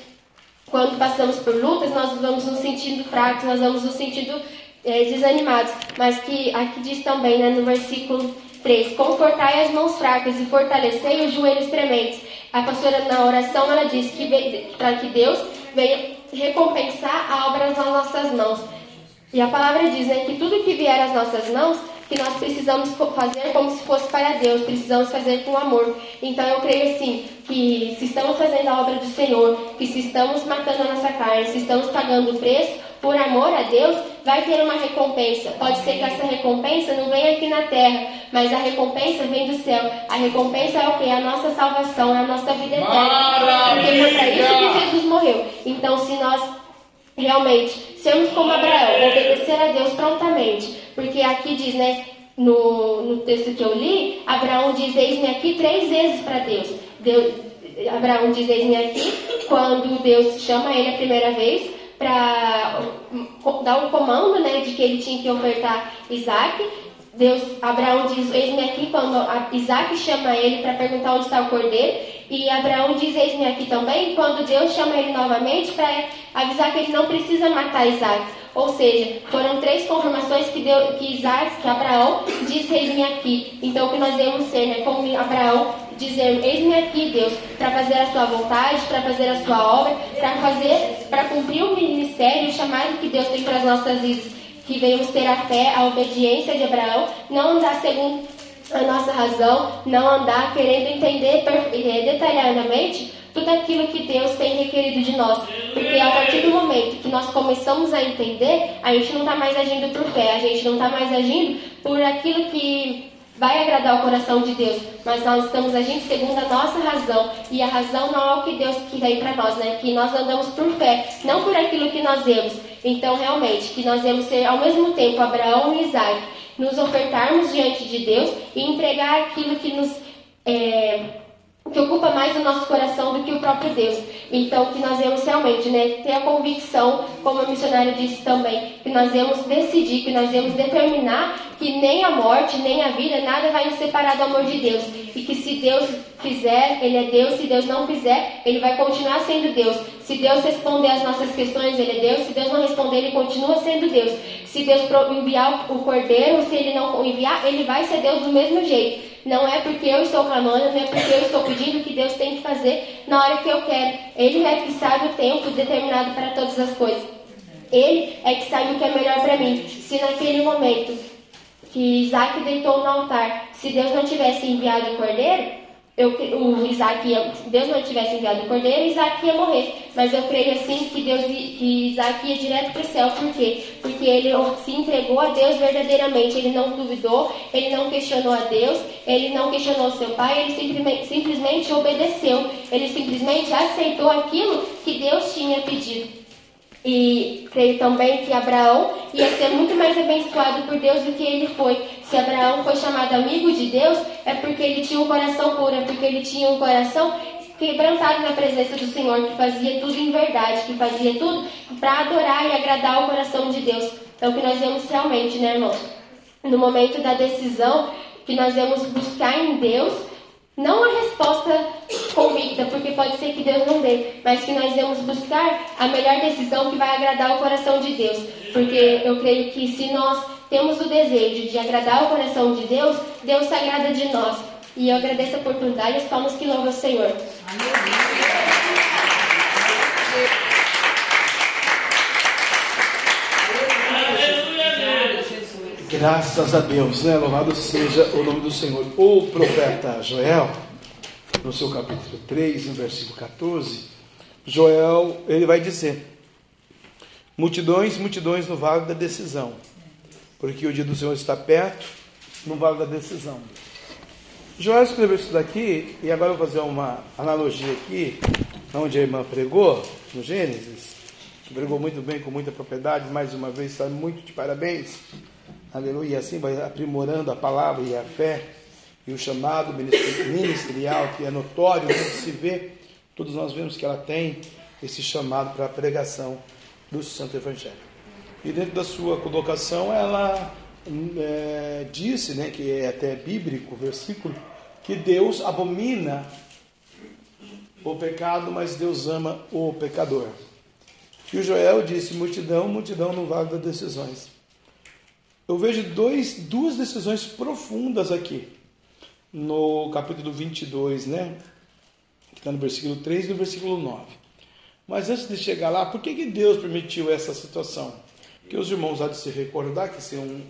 quando passamos por lutas, nós vamos nos sentindo fracos, nós vamos nos sentindo é, desanimados. Mas que aqui diz também, né, no versículo 3, confortai as mãos fracas e fortalecei os joelhos trementes. A pastora, na oração, ela diz que para que Deus venha recompensar a obra das nossas mãos. E a palavra diz né, que tudo que vier às nossas mãos, que nós precisamos fazer como se fosse para Deus, precisamos fazer com amor. Então eu creio assim, que se estamos fazendo a obra do Senhor, que se estamos matando a nossa carne, se estamos pagando o preço por amor a Deus, vai ter uma recompensa. Pode ser que essa recompensa não venha aqui na terra, mas a recompensa vem do céu. A recompensa é o que? A nossa salvação, é a nossa vida eterna. Porque foi para isso que Jesus morreu. Então, se nós realmente sermos como Abraão, obedecer a Deus prontamente, porque aqui diz, né, no, no texto que eu li, Abraão diz: Eis-me aqui três vezes para Deus. Deus. Abraão diz: Eis-me aqui, quando Deus chama ele a primeira vez para dar um comando né, de que ele tinha que ofertar Isaac. Deus, Abraão diz: Eis-me aqui, quando Isaac chama ele para perguntar onde está o cordeiro. E Abraão diz: Eis-me aqui também, quando Deus chama ele novamente para avisar que ele não precisa matar Isaac. Ou seja, foram três confirmações que, deu, que Isaac, que Abraão disse: Eis-me aqui. Então, o que nós devemos ser, né? Como Abraão dizer: Eis-me aqui, Deus, para fazer a sua vontade, para fazer a sua obra, para fazer, para cumprir o ministério, o chamado que Deus tem para as nossas vidas. Que venhamos ter a fé, a obediência de Abraão, não andar segundo a nossa razão, não andar querendo entender detalhadamente tudo aquilo que Deus tem requerido de nós. Porque a partir do momento que nós começamos a entender, a gente não está mais agindo por fé, a gente não está mais agindo por aquilo que vai agradar o coração de Deus, mas nós estamos agindo segundo a nossa razão, e a razão não é o que Deus quer para nós, né? Que nós andamos por fé, não por aquilo que nós vemos. Então, realmente, que nós devemos ser ao mesmo tempo Abraão e Isaac, nos ofertarmos diante de Deus e entregar aquilo que nos é, que ocupa mais o nosso coração do que o próprio Deus. Então, que nós vamos realmente né, ter a convicção, como a missionária disse também, que nós vamos decidir, que nós vamos determinar que nem a morte, nem a vida, nada vai nos separar do amor de Deus. E que se Deus fizer, Ele é Deus, se Deus não fizer, Ele vai continuar sendo Deus. Se Deus responder às nossas questões, Ele é Deus. Se Deus não responder, Ele continua sendo Deus. Se Deus enviar o cordeiro, se Ele não enviar, Ele vai ser Deus do mesmo jeito. Não é porque eu estou clamando, não é porque eu estou pedindo que Deus tem que fazer na hora que eu quero. Ele é que sabe o tempo determinado para todas as coisas. Ele é que sabe o que é melhor para mim. Se naquele momento que Isaac deitou no altar, se Deus não tivesse enviado o cordeiro, eu, o Isaac ia, Deus não tivesse enviado o cordeiro, Isaac ia morrer. Mas eu creio assim que Deus que Isaac ia direto para o céu. Por quê? Porque ele se entregou a Deus verdadeiramente. Ele não duvidou, ele não questionou a Deus, ele não questionou seu pai, ele simplesmente, simplesmente obedeceu. Ele simplesmente aceitou aquilo que Deus tinha pedido. E creio também que Abraão ia ser muito mais abençoado por Deus do que ele foi. Se Abraão foi chamado amigo de Deus, é porque ele tinha um coração puro, é porque ele tinha um coração quebrantado na presença do Senhor, que fazia tudo em verdade, que fazia tudo para adorar e agradar o coração de Deus. É o que nós vemos realmente, né, irmão? No momento da decisão, que nós vamos buscar em Deus não a resposta convicta, porque pode ser que Deus não dê, mas que nós vamos buscar a melhor decisão que vai agradar o coração de Deus. Porque eu creio que se nós temos o desejo de agradar o coração de Deus, Deus se agrada de nós. E eu agradeço a oportunidade e as palmas que louvam o Senhor. Amém. Graças a Deus, né? Louvado seja o nome do Senhor. O profeta Joel, no seu capítulo 3, no versículo 14, Joel, ele vai dizer: Multidões, multidões no vale da decisão, porque o dia do Senhor está perto, no vale da decisão. Joel escreveu isso daqui, e agora eu vou fazer uma analogia aqui, onde a irmã pregou, no Gênesis, pregou muito bem, com muita propriedade, mais uma vez, está muito de parabéns. Aleluia. E assim vai aprimorando a palavra e a fé. e o chamado ministerial, que é notório, né, que se vê, todos nós vemos que ela tem esse chamado para a pregação do Santo Evangelho. E dentro da sua colocação, ela é, disse, né, que é até bíblico o versículo, que Deus abomina o pecado, mas Deus ama o pecador. E o Joel disse: multidão, multidão não vale das decisões. Eu vejo dois, duas decisões profundas aqui, no capítulo 22, né? Que está no versículo 3 e no versículo 9. Mas antes de chegar lá, por que, que Deus permitiu essa situação? Porque os irmãos há de se recordar que esse é um,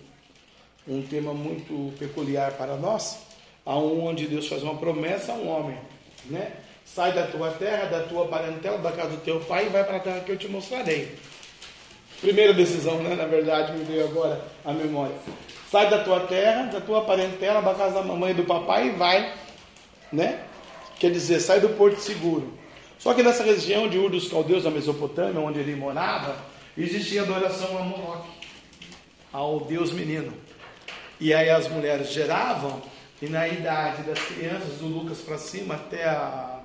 um tema muito peculiar para nós, aonde Deus faz uma promessa a um homem, né? Sai da tua terra, da tua parentela, da casa do teu pai e vai para a terra que eu te mostrarei. Primeira decisão, né? Na verdade, me veio agora a memória. Sai da tua terra, da tua parentela, da casa da mamãe e do papai e vai, né? Quer dizer, sai do porto seguro. Só que nessa região de Ur dos Caldeus, na Mesopotâmia, onde ele morava, existia adoração a Moloque, ao Deus menino. E aí as mulheres geravam, e na idade das crianças, do Lucas para cima até a,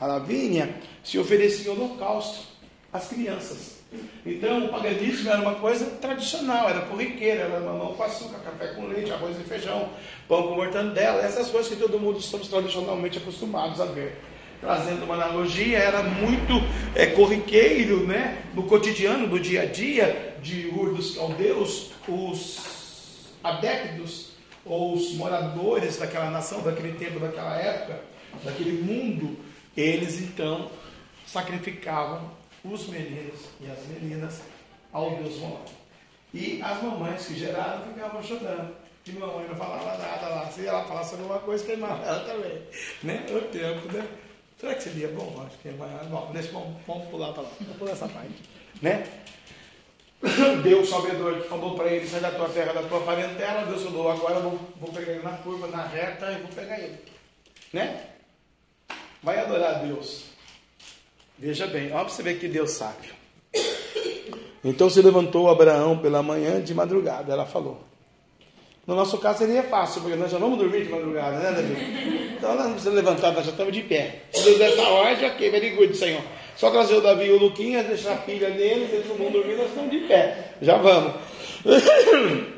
a Lavínia, se oferecia holocausto às crianças. Então o paganismo era uma coisa tradicional, era corriqueira, era mamão com açúcar, café com leite, arroz e feijão, pão com mortandela, essas coisas que todo mundo estamos tradicionalmente acostumados a ver. Trazendo uma analogia, era muito é, corriqueiro, né? No cotidiano, do dia a dia de Ur dos Caldeus, os adeptos ou os moradores daquela nação, daquele tempo, daquela época, daquele mundo, eles então sacrificavam os meninos e as meninas ao Deus Moloque. E as mamães que geraram ficavam chorando. E mamãe não falava nada lá. Se ela falasse alguma coisa, queimava ela também. Né? O tempo, né? Será que seria bom? Acho que é mais. Bom, deixa, vamos, vamos pular para lá. Vamos pular essa parte. Né? Deus sabedor que falou para ele, sai da tua terra, da tua parentela, Deus falou, agora eu vou, vou pegar ele na curva, na reta e vou pegar ele. Né? Vai adorar Deus. Veja bem, olha para você ver que Deus sabe. Então se levantou Abraão pela manhã de madrugada, ela falou. No nosso caso seria fácil, porque nós já vamos dormir de madrugada, né, Davi? Então nós não precisamos levantar, nós já estamos de pé. Se Deus der essa ordem, ok, very good, Senhor. Só trazer o Davi e o Luquinhas, deixar a pilha neles, eles não vão dormir, nós estamos de pé. Já vamos.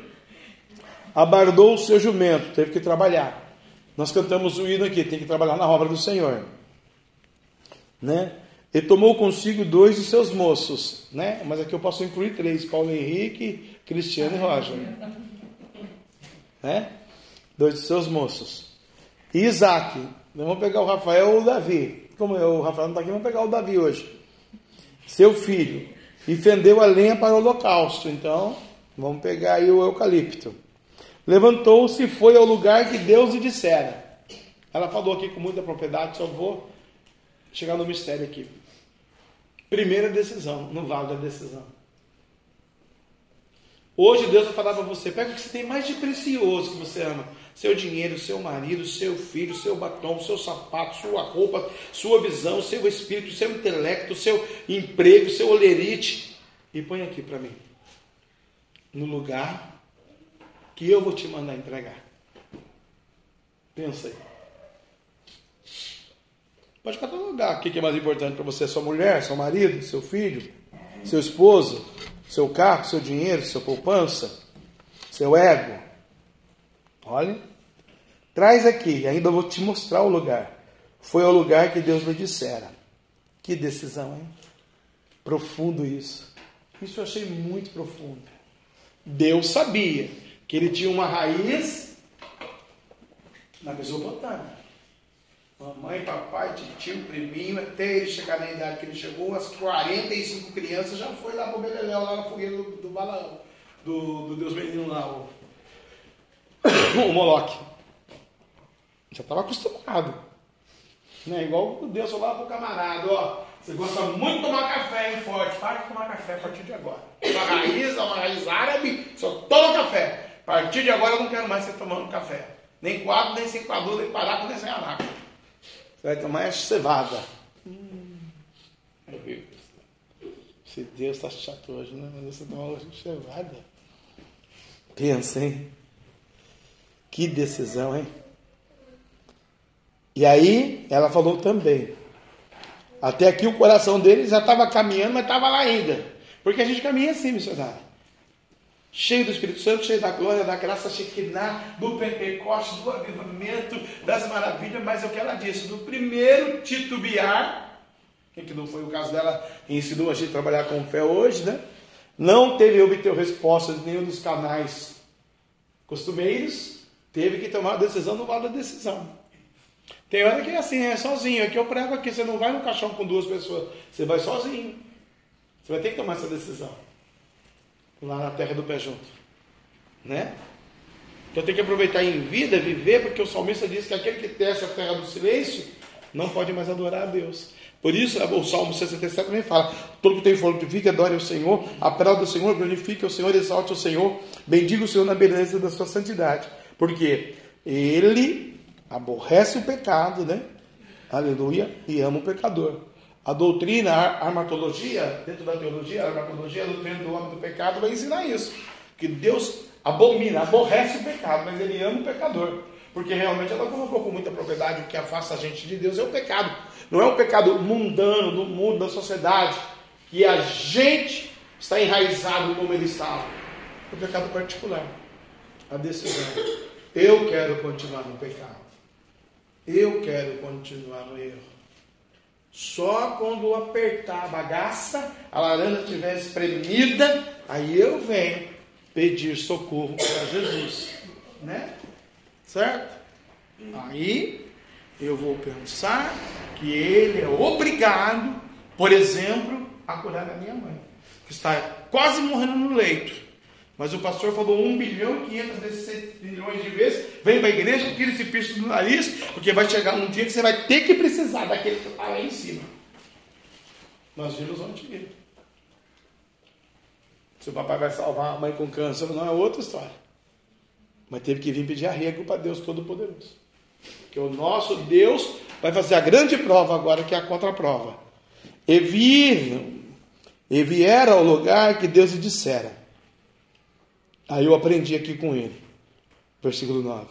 Abardou o seu jumento, teve que trabalhar. Nós cantamos o hino aqui, tem que trabalhar na obra do Senhor. Né? E tomou consigo dois de seus moços, né? Mas aqui eu posso incluir três: Paulo Henrique, Cristiano e Roger. Né? Dois de seus moços. E Isaac. Vamos pegar o Rafael ou o Davi. Como o Rafael não está aqui, vamos pegar o Davi hoje. Seu filho. E fendeu a lenha para o holocausto. Então, vamos pegar aí o eucalipto. Levantou-se e foi ao lugar que Deus lhe dissera. Ela falou aqui com muita propriedade, só vou chegar no mistério aqui. Primeira decisão, no vale da decisão. Hoje Deus vai falar para você: pega o que você tem mais de precioso que você ama: seu dinheiro, seu marido, seu filho, seu batom, seu sapato, sua roupa, sua visão, seu espírito, seu intelecto, seu emprego, seu olerite, e põe aqui para mim, no lugar que eu vou te mandar entregar. Pensa aí. Pode catalogar o que é mais importante para você: sua mulher, seu marido, seu filho, seu esposo, seu carro, seu dinheiro, sua poupança, seu ego. Olha, traz aqui, ainda vou te mostrar o lugar. Foi ao lugar que Deus lhe dissera. Que decisão, hein? Profundo isso. Isso eu achei muito profundo. Deus sabia que ele tinha uma raiz na Mesopotâmia. Mamãe, papai, tio, priminho, até ele chegar na idade que ele chegou, umas 45 crianças já foi lá pro Beleléu, lá na fogueira do, do Balaão, do, do Deus menino lá, o, o Moloque. Já estava acostumado. Né? Igual o Deus lá pro camarada, ó, você gosta muito de tomar café, hein, forte, para de tomar café a partir de agora. Uma raiz, uma raiz árabe, só toma café. A partir de agora eu não quero mais você tomando café. Nem quadro, nem sem quadro, nem paraco, nem sem anaco. Você vai tomar é cevada. Se Deus está chato hoje, né? Mas você toma uma cevada. Pensa, hein? Que decisão, hein? E aí ela falou também. Até aqui o coração dele já estava caminhando, mas estava lá ainda. Porque a gente caminha assim, missionário. Cheio do Espírito Santo, cheio da glória, da graça Shekinah, do Pentecoste, do avivamento, das maravilhas, mas é o que ela disse, do primeiro titubear, que não foi o caso dela, ensinou a gente a trabalhar com fé hoje, né? Não teve obter resposta de nenhum dos canais costumeiros, teve que tomar a decisão no vale da decisão. Tem hora que é assim, é sozinho. Aqui eu prego aqui, você não vai no caixão com duas pessoas, você vai sozinho. Você vai ter que tomar essa decisão lá na terra do pé junto. Né? Então tem que aproveitar em vida, viver, porque o salmista diz que aquele que desce a terra do silêncio não pode mais adorar a Deus. Por isso o Salmo 67 também fala: todo que tem fortifica, adore o Senhor, apela do Senhor, glorifique o Senhor, exalte o Senhor, bendiga o Senhor na beleza da sua santidade. Porque ele aborrece o pecado, né? Aleluia, e ama o pecador. A doutrina, a armatologia, dentro da teologia, a armatologia, a doutrina do homem do pecado vai ensinar isso. Que Deus abomina, aborrece o pecado, mas ele ama o pecador. Porque realmente ela colocou com muita propriedade o que afasta a gente de Deus é o pecado. Não é o pecado mundano do mundo, da sociedade, que a gente está enraizado como ele estava. O pecado particular. A decisão. Eu quero continuar no pecado. Eu quero continuar no erro. Só quando apertar a bagaça, a laranja estiver espremida, aí eu venho pedir socorro para Jesus. Né? Certo? Aí eu vou pensar que ele é obrigado, por exemplo, a curar da minha mãe, que está quase morrendo no leito. Mas o pastor falou 1 bilhão e 500 milhões de vezes. Vem para a igreja, tira esse piso do nariz, porque vai chegar um dia que você vai ter que precisar daquele que está lá em cima. Nós vimos onde ir. Se o papai vai salvar a mãe com câncer, não é outra história. Mas teve que vir pedir arrego para Deus Todo-Poderoso. Porque o nosso Deus vai fazer a grande prova agora, que é a contraprova. E vir, e viera ao lugar que Deus lhe dissera. Aí eu aprendi aqui com ele. Versículo 9.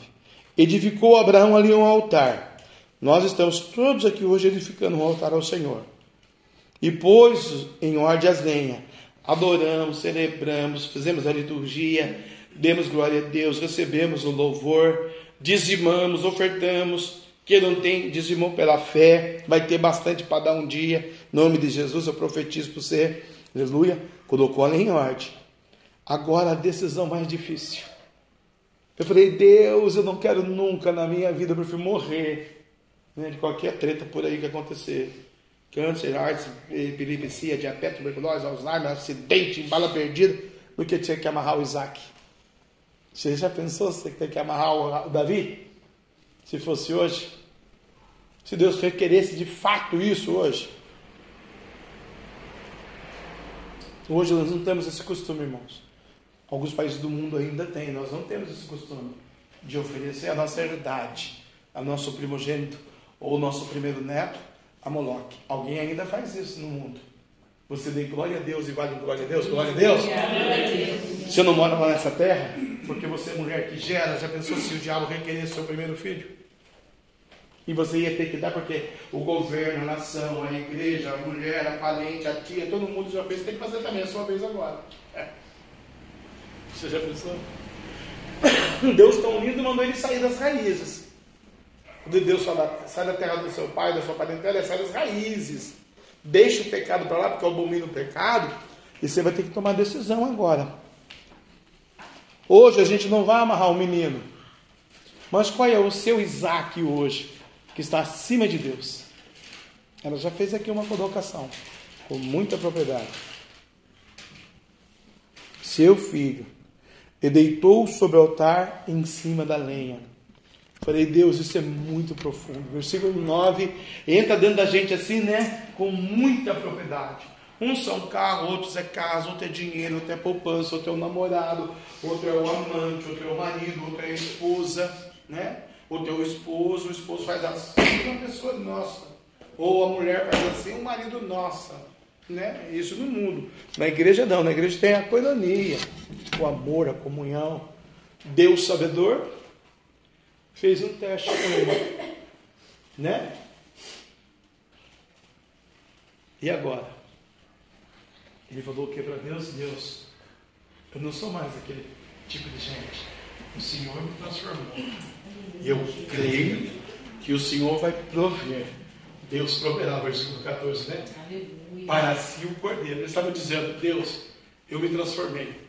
Edificou Abraão ali um altar. Nós estamos todos aqui hoje edificando um altar ao Senhor. E pôs em ordem as lenhas. Adoramos, celebramos, fizemos a liturgia, demos glória a Deus, recebemos o louvor, dizimamos, ofertamos. Quem não tem, dizimou pela fé, vai ter bastante para dar um dia. Em nome de Jesus, eu profetizo para você. Aleluia. Colocou ela em ordem. Agora a decisão mais difícil. Eu falei, Deus, eu não quero nunca na minha vida, eu prefiro morrer né, de qualquer treta por aí que acontecer. Câncer, AIDS, epilepsia, diabetes, tuberculose, Alzheimer, acidente, bala perdida, do que tinha que amarrar o Isaac. Você já pensou se tem que amarrar o Davi? Se fosse hoje? Se Deus requeresse de fato isso hoje? Hoje nós não temos esse costume, irmãos. Alguns países do mundo ainda têm, nós não temos esse costume de oferecer a nossa herdade, a nosso primogênito ou o nosso primeiro neto a Moloque. Alguém ainda faz isso no mundo. Você dê glória a Deus e vale glória a Deus, glória a Deus. Você não mora lá nessa terra porque você é mulher que gera. Já pensou se o diabo requeresse seu primeiro filho? E você ia ter que dar porque o governo, a nação, a igreja, a mulher, a parente, a tia, todo mundo já fez, tem que fazer também a sua vez agora. É. Você já pensou? Deus tão lindo mandou ele sair das raízes. Quando Deus sai da terra do seu pai, da sua parentela, sai das raízes. Deixa o pecado para lá, porque eu abomino o pecado. E você vai ter que tomar decisão agora. Hoje a gente não vai amarrar o menino. Mas qual é o seu Isaac hoje, que está acima de Deus? Ela já fez aqui uma colocação, com muita propriedade. Seu filho e deitou sobre o altar em cima da lenha. Falei, Deus, isso é muito profundo. Versículo 9 entra dentro da gente assim, né? Com muita propriedade. Uns são carro, outros é casa, outro é dinheiro, outro é poupança, outro é o namorado, outro é o amante, outro é o marido, outro é a esposa, né? É o esposo, o esposo faz assim, uma pessoa nossa. Ou a mulher faz assim, o marido nossa. Né? Isso no mundo. Na igreja não, na igreja tem a coinonia, o amor, a comunhão. Deus sabedor fez um teste com ele. Né? E agora? Ele falou o que para Deus? Deus, eu não sou mais aquele tipo de gente. O Senhor me transformou. E eu creio que o Senhor vai prover. Deus proverá, versículo 14, né? Para si o cordeiro. Ele estava dizendo: Deus, eu me transformei.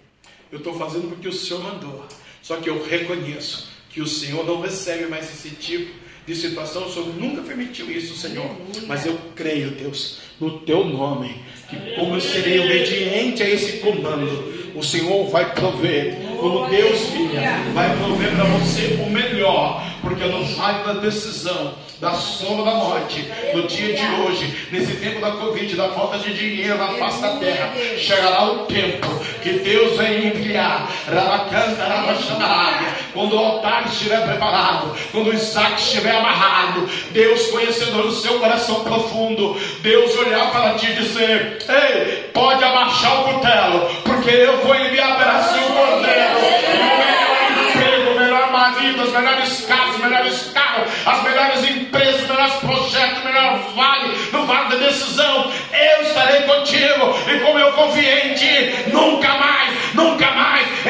Eu estou fazendo porque o Senhor mandou. Só que eu reconheço que o Senhor não recebe mais esse tipo de situação. O Senhor nunca permitiu isso, Senhor. Mas eu creio, Deus, no teu nome, que como eu serei obediente a esse comando, o Senhor vai prover, como Deus vinha, vai prover para você o melhor, porque no vale da decisão, da sombra da morte, no dia de hoje, nesse tempo da Covid, da falta de dinheiro na face da terra, chegará o tempo que Deus vai enviar, Rabacanta, Rabaxanarabia, quando o altar estiver preparado, quando o Isaac estiver amarrado, Deus conhecedor do seu coração profundo, Deus olhar para ti e dizer: Ei, pode abaixar o cutelo, porque eu vou enviar para si o cordeiro. Emprego, melhor marido, as melhores casas, os melhores carros, as melhores empresas, os melhores projetos, o melhor vale, no vale da decisão. Eu estarei contigo, e como eu confiei em ti, nunca mais, nunca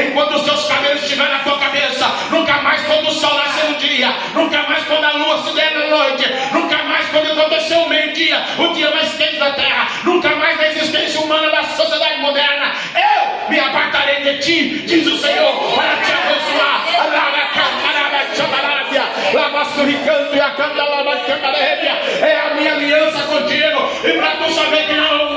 enquanto os seus cabelos estiverem na tua cabeça, nunca mais quando o sol nascer no dia, nunca mais quando a lua se der na noite, nunca mais quando acontecer o meio-dia, o dia mais quente da terra, nunca mais na existência humana da sociedade moderna. Eu me apartarei de ti, diz o Senhor, para te abençoar. É a minha aliança contigo. E para tu saber que não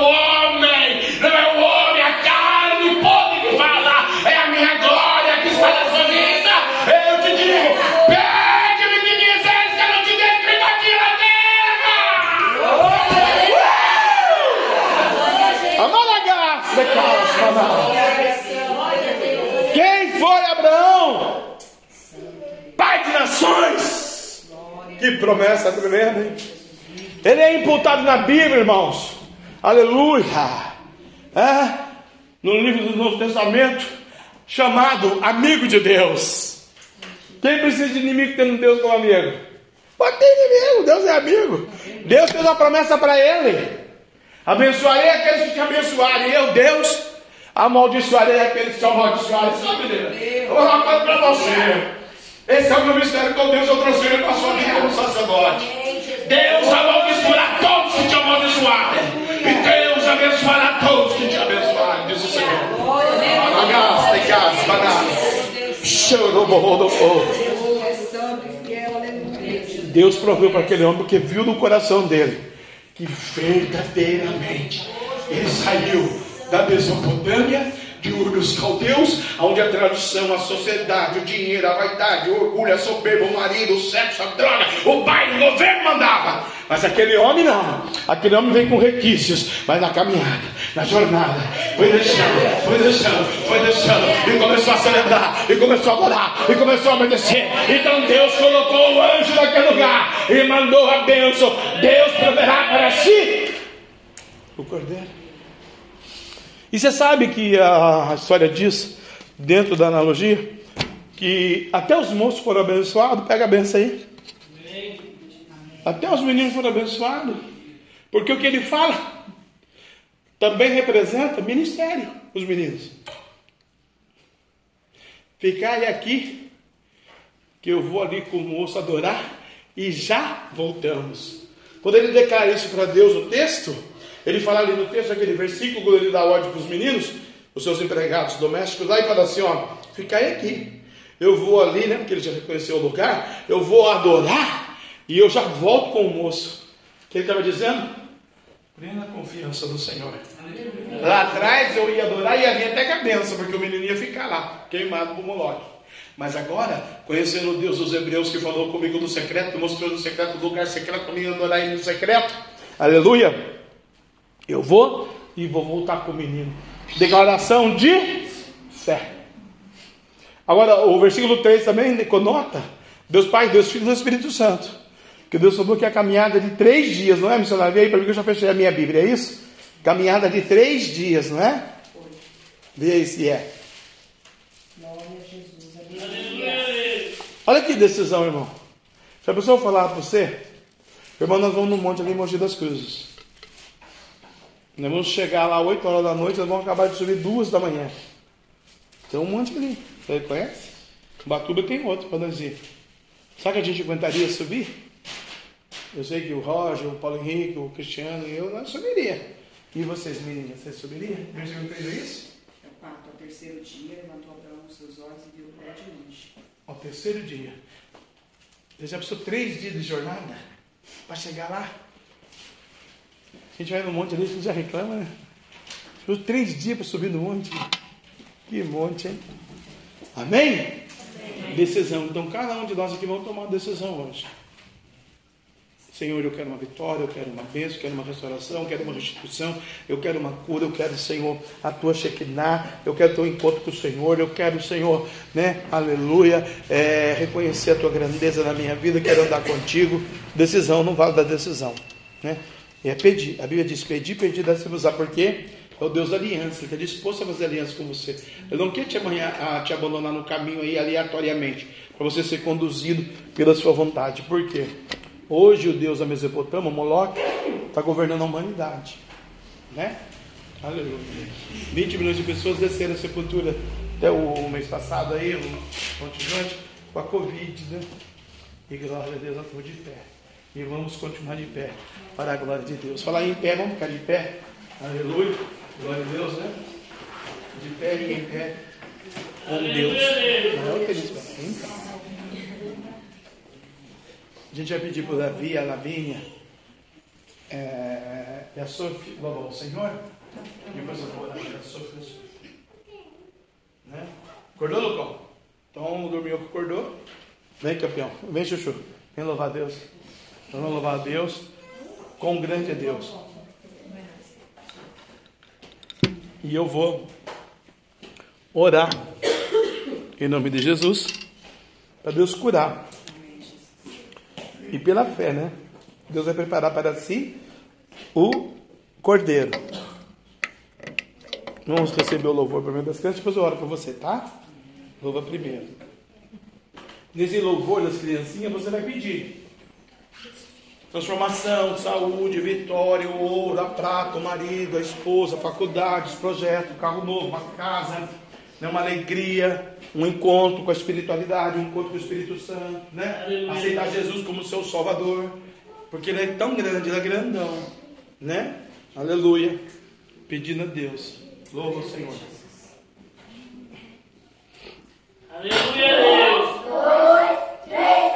Que promessa tremenda, hein? Ele é imputado na Bíblia, irmãos. Aleluia. É, no livro do Novo Testamento, chamado amigo de Deus. Quem precisa de inimigo tendo Deus como amigo? Pode ter inimigo, Deus é amigo. Deus fez uma promessa para ele. Abençoarei aqueles que te abençoarem. Eu, Deus, amaldiçoarei aqueles que te amaldiçoarem. Sabe, Deus? Eu vou uma para você. Esse é o meu mistério com Deus, eu transfiro para a sua vida como sacerdote. Deus amaldiçoará todos que te amaldiçoarem. E Deus abençoará todos que te abençoarem, diz o Senhor. Alagas, tegas, bananas. Chorou. Deus proveu para aquele homem porque viu no coração dele que verdadeiramente ele saiu da Mesopotâmia de Ur dos Caldeus, onde a tradição, a sociedade, o dinheiro, a vaidade, o orgulho, a soberba, o marido, o sexo, a droga, o baile, o governo mandava. Mas aquele homem não. Aquele homem vem com requisitos, mas na caminhada, na jornada, foi deixando, foi deixando, foi deixando, e começou a celebrar, e começou a adorar, e começou a obedecer. Então Deus colocou o anjo naquele lugar e mandou a bênção. Deus proverá para si o cordeiro. E você sabe que a história diz, dentro da analogia, que até os moços foram abençoados, pega a benção aí. Até os meninos foram abençoados. Porque o que ele fala também representa ministério, os meninos. Ficai aqui, que eu vou ali com o moço adorar, e já voltamos. Quando ele declara isso para Deus, o texto, ele fala ali no texto, aquele versículo, quando ele dá ordem para os meninos, os seus empregados domésticos, lá e fala assim: ó, ficai aqui. Eu vou ali, né? Porque ele já reconheceu o lugar, eu vou adorar e eu já volto com o moço. O que ele estava dizendo? Plena confiança no Senhor. Lá atrás eu ia adorar e ia vir até com a benção, porque o menino ia ficar lá, queimado por Moloque. Mas agora, conhecendo o Deus dos Hebreus que falou comigo no secreto, que mostrou no secreto, no lugar secreto, para mim adorar ele no secreto, aleluia. Eu vou e vou voltar com o menino. Declaração de fé. Agora, o versículo 3 também conota Deus Pai, Deus Filho e Deus Espírito Santo. Que Deus falou que é a caminhada de três dias, não é, missionário? Vê aí para mim que eu já fechei a minha Bíblia, é isso? Caminhada de três dias, não é? Vê aí se é. Olha que decisão, irmão. Se a pessoa falar para você, Irmão, nós vamos no monte ali em Mogi das Cruzes. Nós vamos chegar lá 8 horas da noite, nós vamos acabar de subir 2 da manhã. Tem um monte ali. Você conhece? Batuba tem outro para nós ir. Sabe que a gente aguentaria subir? Eu sei que o Roger, o Paulo Henrique, o Cristiano e eu, nós subiria. E vocês, meninas, vocês subiriam? Benjamin fez isso? É o quarto, ao terceiro dia, levantou Abraão os seus olhos e viu o pé de longe. Ao terceiro dia. Você já precisou três dias de jornada para chegar lá? A gente vai no monte ali, você já reclama, né? Precisou três dias para subir no monte. Que monte, hein? Amém? Decisão. Então, cada um de nós aqui vamos tomar uma decisão hoje. Senhor, eu quero uma vitória, eu quero uma bênção, eu quero uma restauração, eu quero uma restituição, eu quero uma cura, eu quero, Senhor, a tua Shekinah, eu quero ter um encontro com o Senhor, eu quero, Senhor, né, aleluia, é, reconhecer a tua grandeza na minha vida, quero andar contigo. Decisão, não vale da decisão, né? É pedir, a Bíblia diz: pedir, pedir, dá se usar, porque é o Deus da aliança, Ele está disposto a fazer aliança com você. Ele não quer te, amanhã, a, te abandonar no caminho aí aleatoriamente, para você ser conduzido pela sua vontade. Por quê? Hoje o Deus da Mesopotâmia, Moloch, está governando a humanidade. Né? Aleluia. 20 milhões de pessoas desceram a sepultura até o mês passado aí, um com a Covid, né? E glória a Deus, nós estamos de pé. E vamos continuar de pé para a glória de Deus. Falar em pé, vamos ficar de pé. Aleluia. Glória a Deus, né? De pé e em pé com Deus. Não é o que eles falam. A gente vai pedir para o Davi, a Lavínia é, e a Sofia louvar o Senhor. Depois eu vou orar a Sofia. Né? Acordou, Lucão? Então dormiu que acordou. Vem, campeão. Vem, Chuchu. Vem louvar a Deus. Então, vamos louvar a Deus. Quão grande é Deus. E eu vou orar em nome de Jesus para Deus curar. E pela fé, né? Deus vai preparar para si o cordeiro. Vamos receber o louvor primeiro das crianças, depois eu oro para você, tá? Louva primeiro. Nesse louvor das criancinhas, você vai pedir transformação, saúde, vitória, o ouro, a prata, o marido, a esposa, a faculdade, projeto, carro novo, uma casa, né, uma alegria, um encontro com a espiritualidade, um encontro com o Espírito Santo, né? Aceitar Jesus como seu Salvador, porque Ele é tão grande, Ele é grandão, né? Aleluia. Pedindo a Deus. Louva o Senhor. Aleluia, Deus. Dois, três,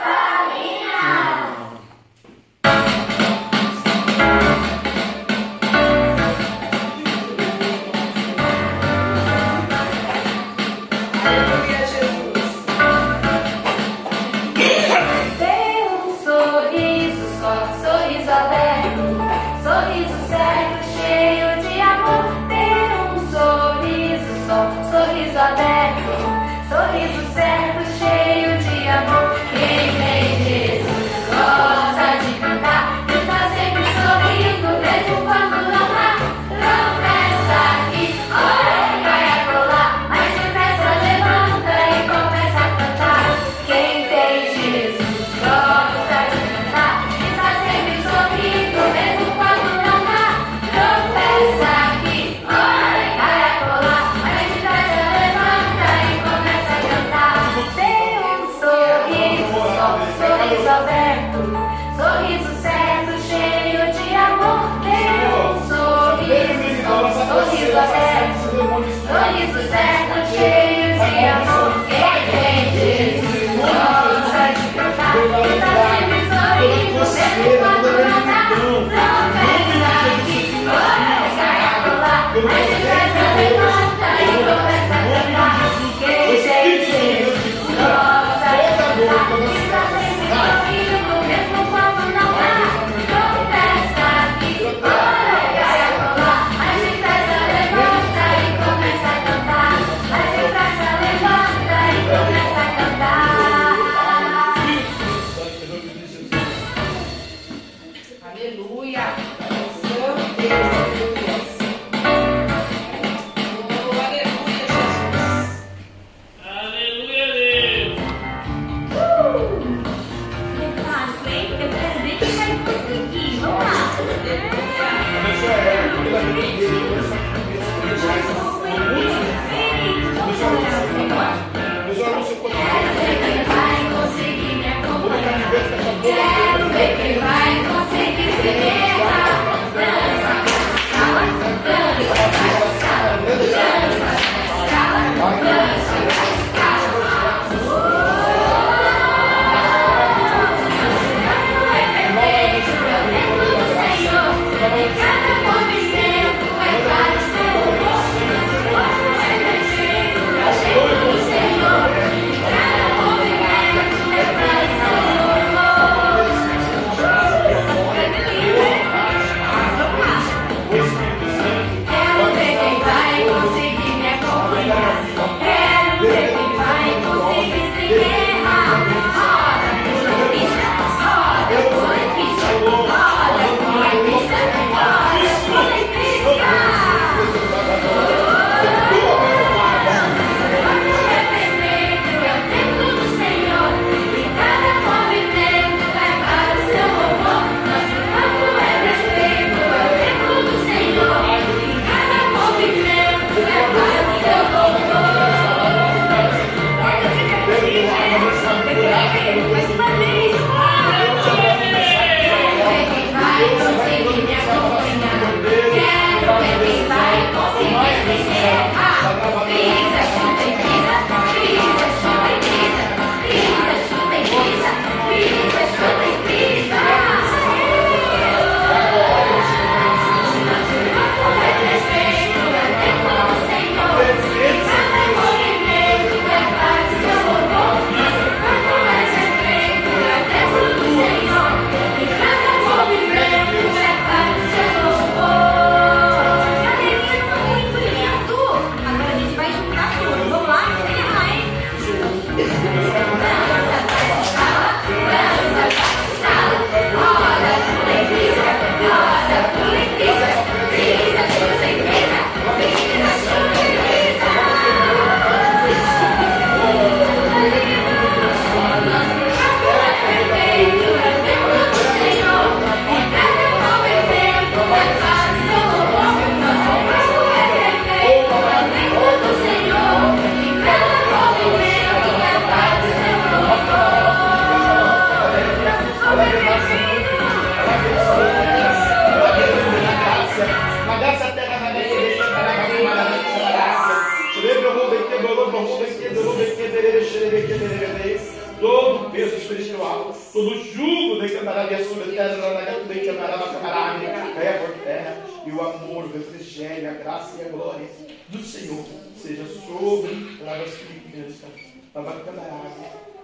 sobre as Filipinas,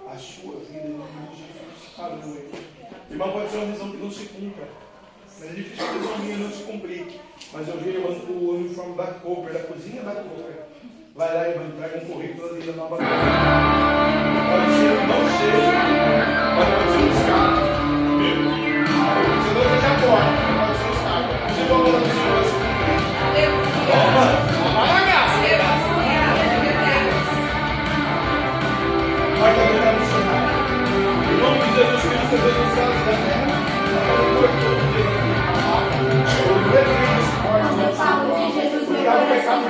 a sua vida, em nome de Jesus. Aleluia. Irmão, pode ser uma visão que não se cumpra. Mas é difícil a visão minha não se cumprir. Mas eu vi o uniforme da Cooper, da cozinha da Cooper. Vai lá vai entregar um currículo ali da nova. Pode ser, não seja.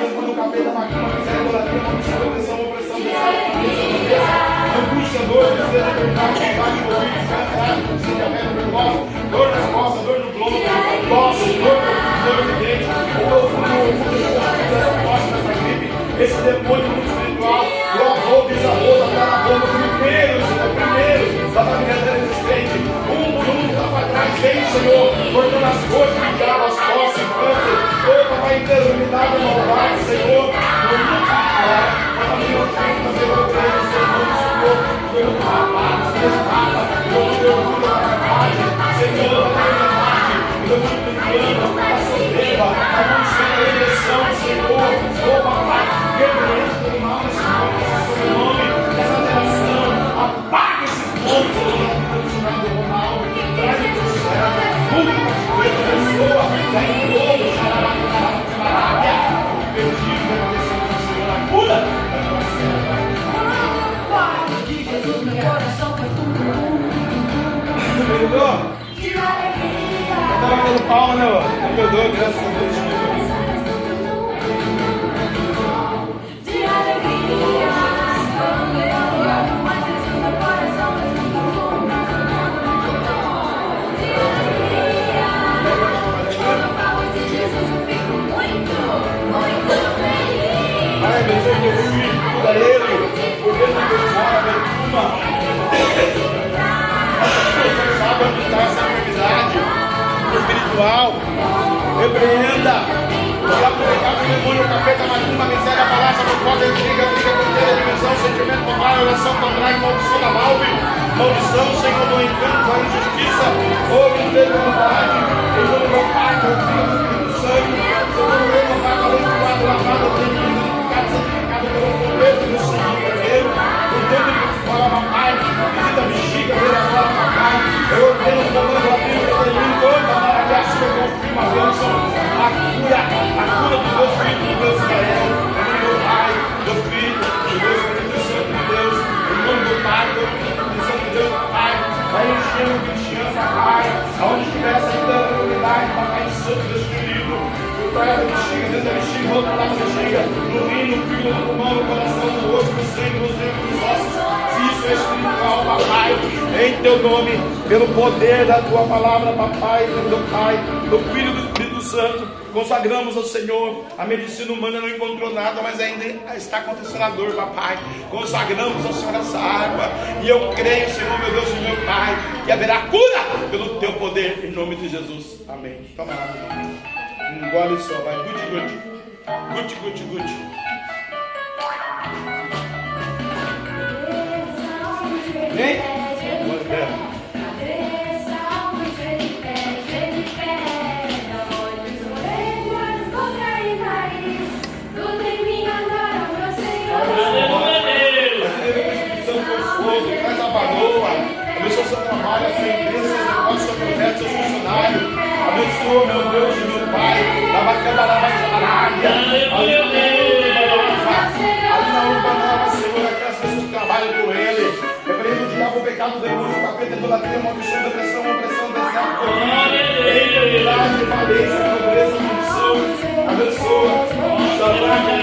Pecado, Deus, no capeta, macumba, miséria, idolatria, maldição, opressão, opressão, angústia, dor, tristeza, verdade, combate, corrida, cantar, sede aberta, nervosa, dor nas costas, dor no globo, tosse, dor, dor de dente, dor no tosse nessa gripe, esse demônio no espiritual, o avô, bisavô, bomba, primeiro, Senhor, primeiro, da família dela existente, um por um, lá para trás, vem, Senhor, cortando as forças, diabo, as costas, câncer, ô papai, interminado, maldade, Senhor, no nome de falar, a família não tem que fazer o que é, Senhor, Senhor, pelo rapaz, escapa, teu orgulho carne, Senhor, verdade, a soberba, a maldição, a eleição, Senhor, Entendeu? Eu tava batendo palma, né? perdoa, graças a Deus. Espiritual. Repreenda. Para o demônio, o capeta, macumba, miséria, palavra, fofoca, intriga, briga, conteúdo, dimensão, sentimento contrário, oração contrária, maldição da malve, maldição, Senhor, do encanto, da injustiça, ou integridade, em nome do Pai, do Filho, do Espírito Santo, Senhor, o meu Pai, abençoado, lavado, santificado, santificado pelo poder do Senhor, primeiro, por tanto que fala, papai, visita a bexiga, vem agora, papai, eu ordeno o comando, a Bíblia, termino toda a maravilha, sua confirma a bênção, a cura, a cura do meu filho, do meu Israel, do Pai, do Filho, do Deus Espírito Santo de Deus, em nome do Pai, do Filho, do Santo de Deus, papai, vai enchendo o cristiano, papai, aonde estiver essa unidade, papai, santo, Deus querido, por trás da bexiga, dentro da bexiga, do outro lado da bexiga, no rim, no fígado, no pulmão, no coração, no osso, no sangue, nos nervos, nos ossos, é espiritual, papai, em teu nome, pelo poder da tua palavra, papai, do teu Pai, do Filho do Espírito Santo, consagramos ao Senhor. A medicina humana não encontrou nada, mas ainda está acontecendo a dor, papai. Consagramos ao Senhor essa água, e eu creio, Senhor, meu Deus e meu Pai, que haverá cura pelo teu poder, em nome de Jesus. Amém. Toma lá, irmão. Engole só, vai. Guti, guti. Guti, guti, guti. Consoso, traz a varoa, abençoa seu trabalho, a sua empresa, seus negócios, seu projeto, seus funcionários. Abençoa, meu Deus e meu Pai. Lava cada lava charária. Aleluia, Deus. Idolatria, maldição, depressão, opressão, deserto, corrida. Enfermidade, falência, pobreza, maldição. Abençoa. Xalaca,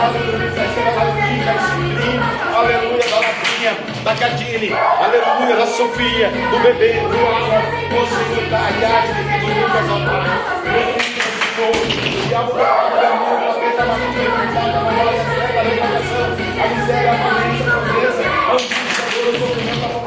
Da Citrinho, aleluia, da Latinha, da Cadine, aleluia, da Sofia, do bebê, do Alan, o Senhor da Ariadne, do Lucas, ó Pai. O diabo da palavra da mão, a preta maluca, a memória, a levantação, a miséria, a falência, a pobreza, a angústia, a dor, o sofrimento, a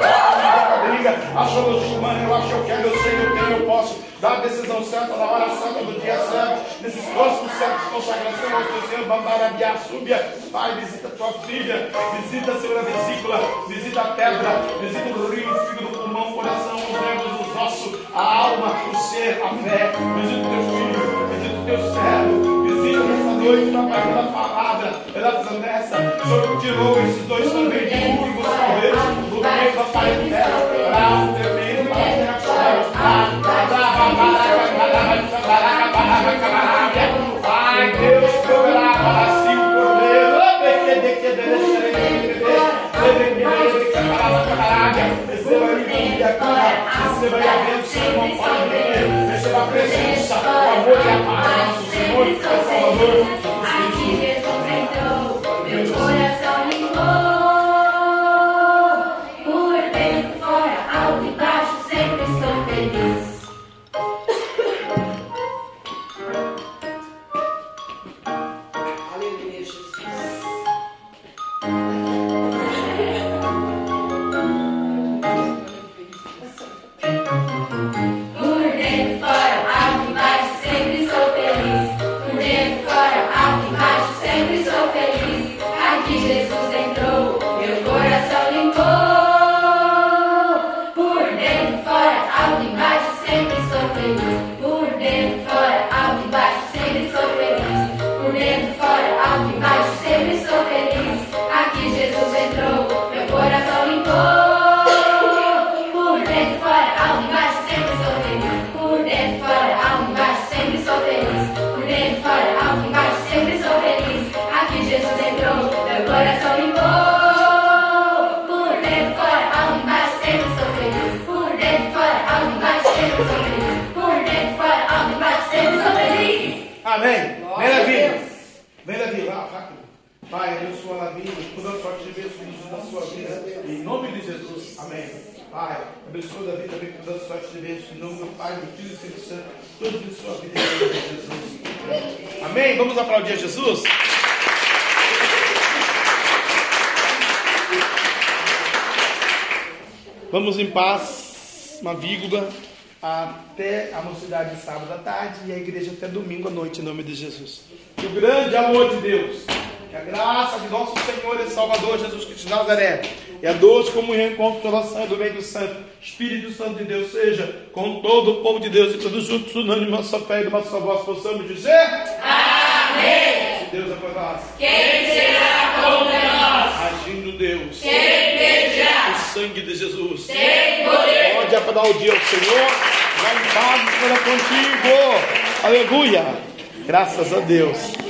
a briga, a solução humana, eu acho que eu quero, eu sei, eu tenho, eu posso dar a decisão certa, na hora certa, no dia certo, nesses próximos certos de consagração ao teu Senhor, Bambarabia, Súbia, Pai, visita tua filha, visita, a vesícula, visita a pedra, visita o rio, o fígado, o pulmão, o coração, os nervos, os ossos, a alma, o ser, a fé, visita o teu filho, visita o teu servo, visita nessa noite, papai, pela palavra, pela promessa, o Senhor tirou esses dois também de urgos, talvez, do meio da parentela, para presença, o amor e a paz do Senhor e Salvador. Amém. Vem, Levi, lá, rápido. Pai, abençoa a vida, toda sorte de bênção da sua vida. Em nome de Jesus. Amém. Pai, abençoa a vida com toda sorte de bênção. Em nome do Pai, do Filho e do Espírito Santo. Todos em sua vida. Em nome de Jesus. Amém. Vamos aplaudir a Jesus? Vamos em paz, uma vírgula, até a mocidade sábado à tarde e a igreja até domingo à noite, em nome de Jesus. Que o grande amor de Deus, que a graça de nosso Senhor e Salvador Jesus Cristo de Nazaré, e a doce comunhão e consolação do bem do Santo, Espírito Santo de Deus, seja com todo o povo de Deus e todos juntos, unânime, nossa fé e nossa voz, possamos dizer: Amém. Se Deus é por nós, Quem será contra nós? agindo Deus, Quem impedirá? Sangue de Jesus. Tem poder. Pode aplaudir ao Senhor. Vai em paz, Senhor é contigo. Aleluia. Graças a Deus.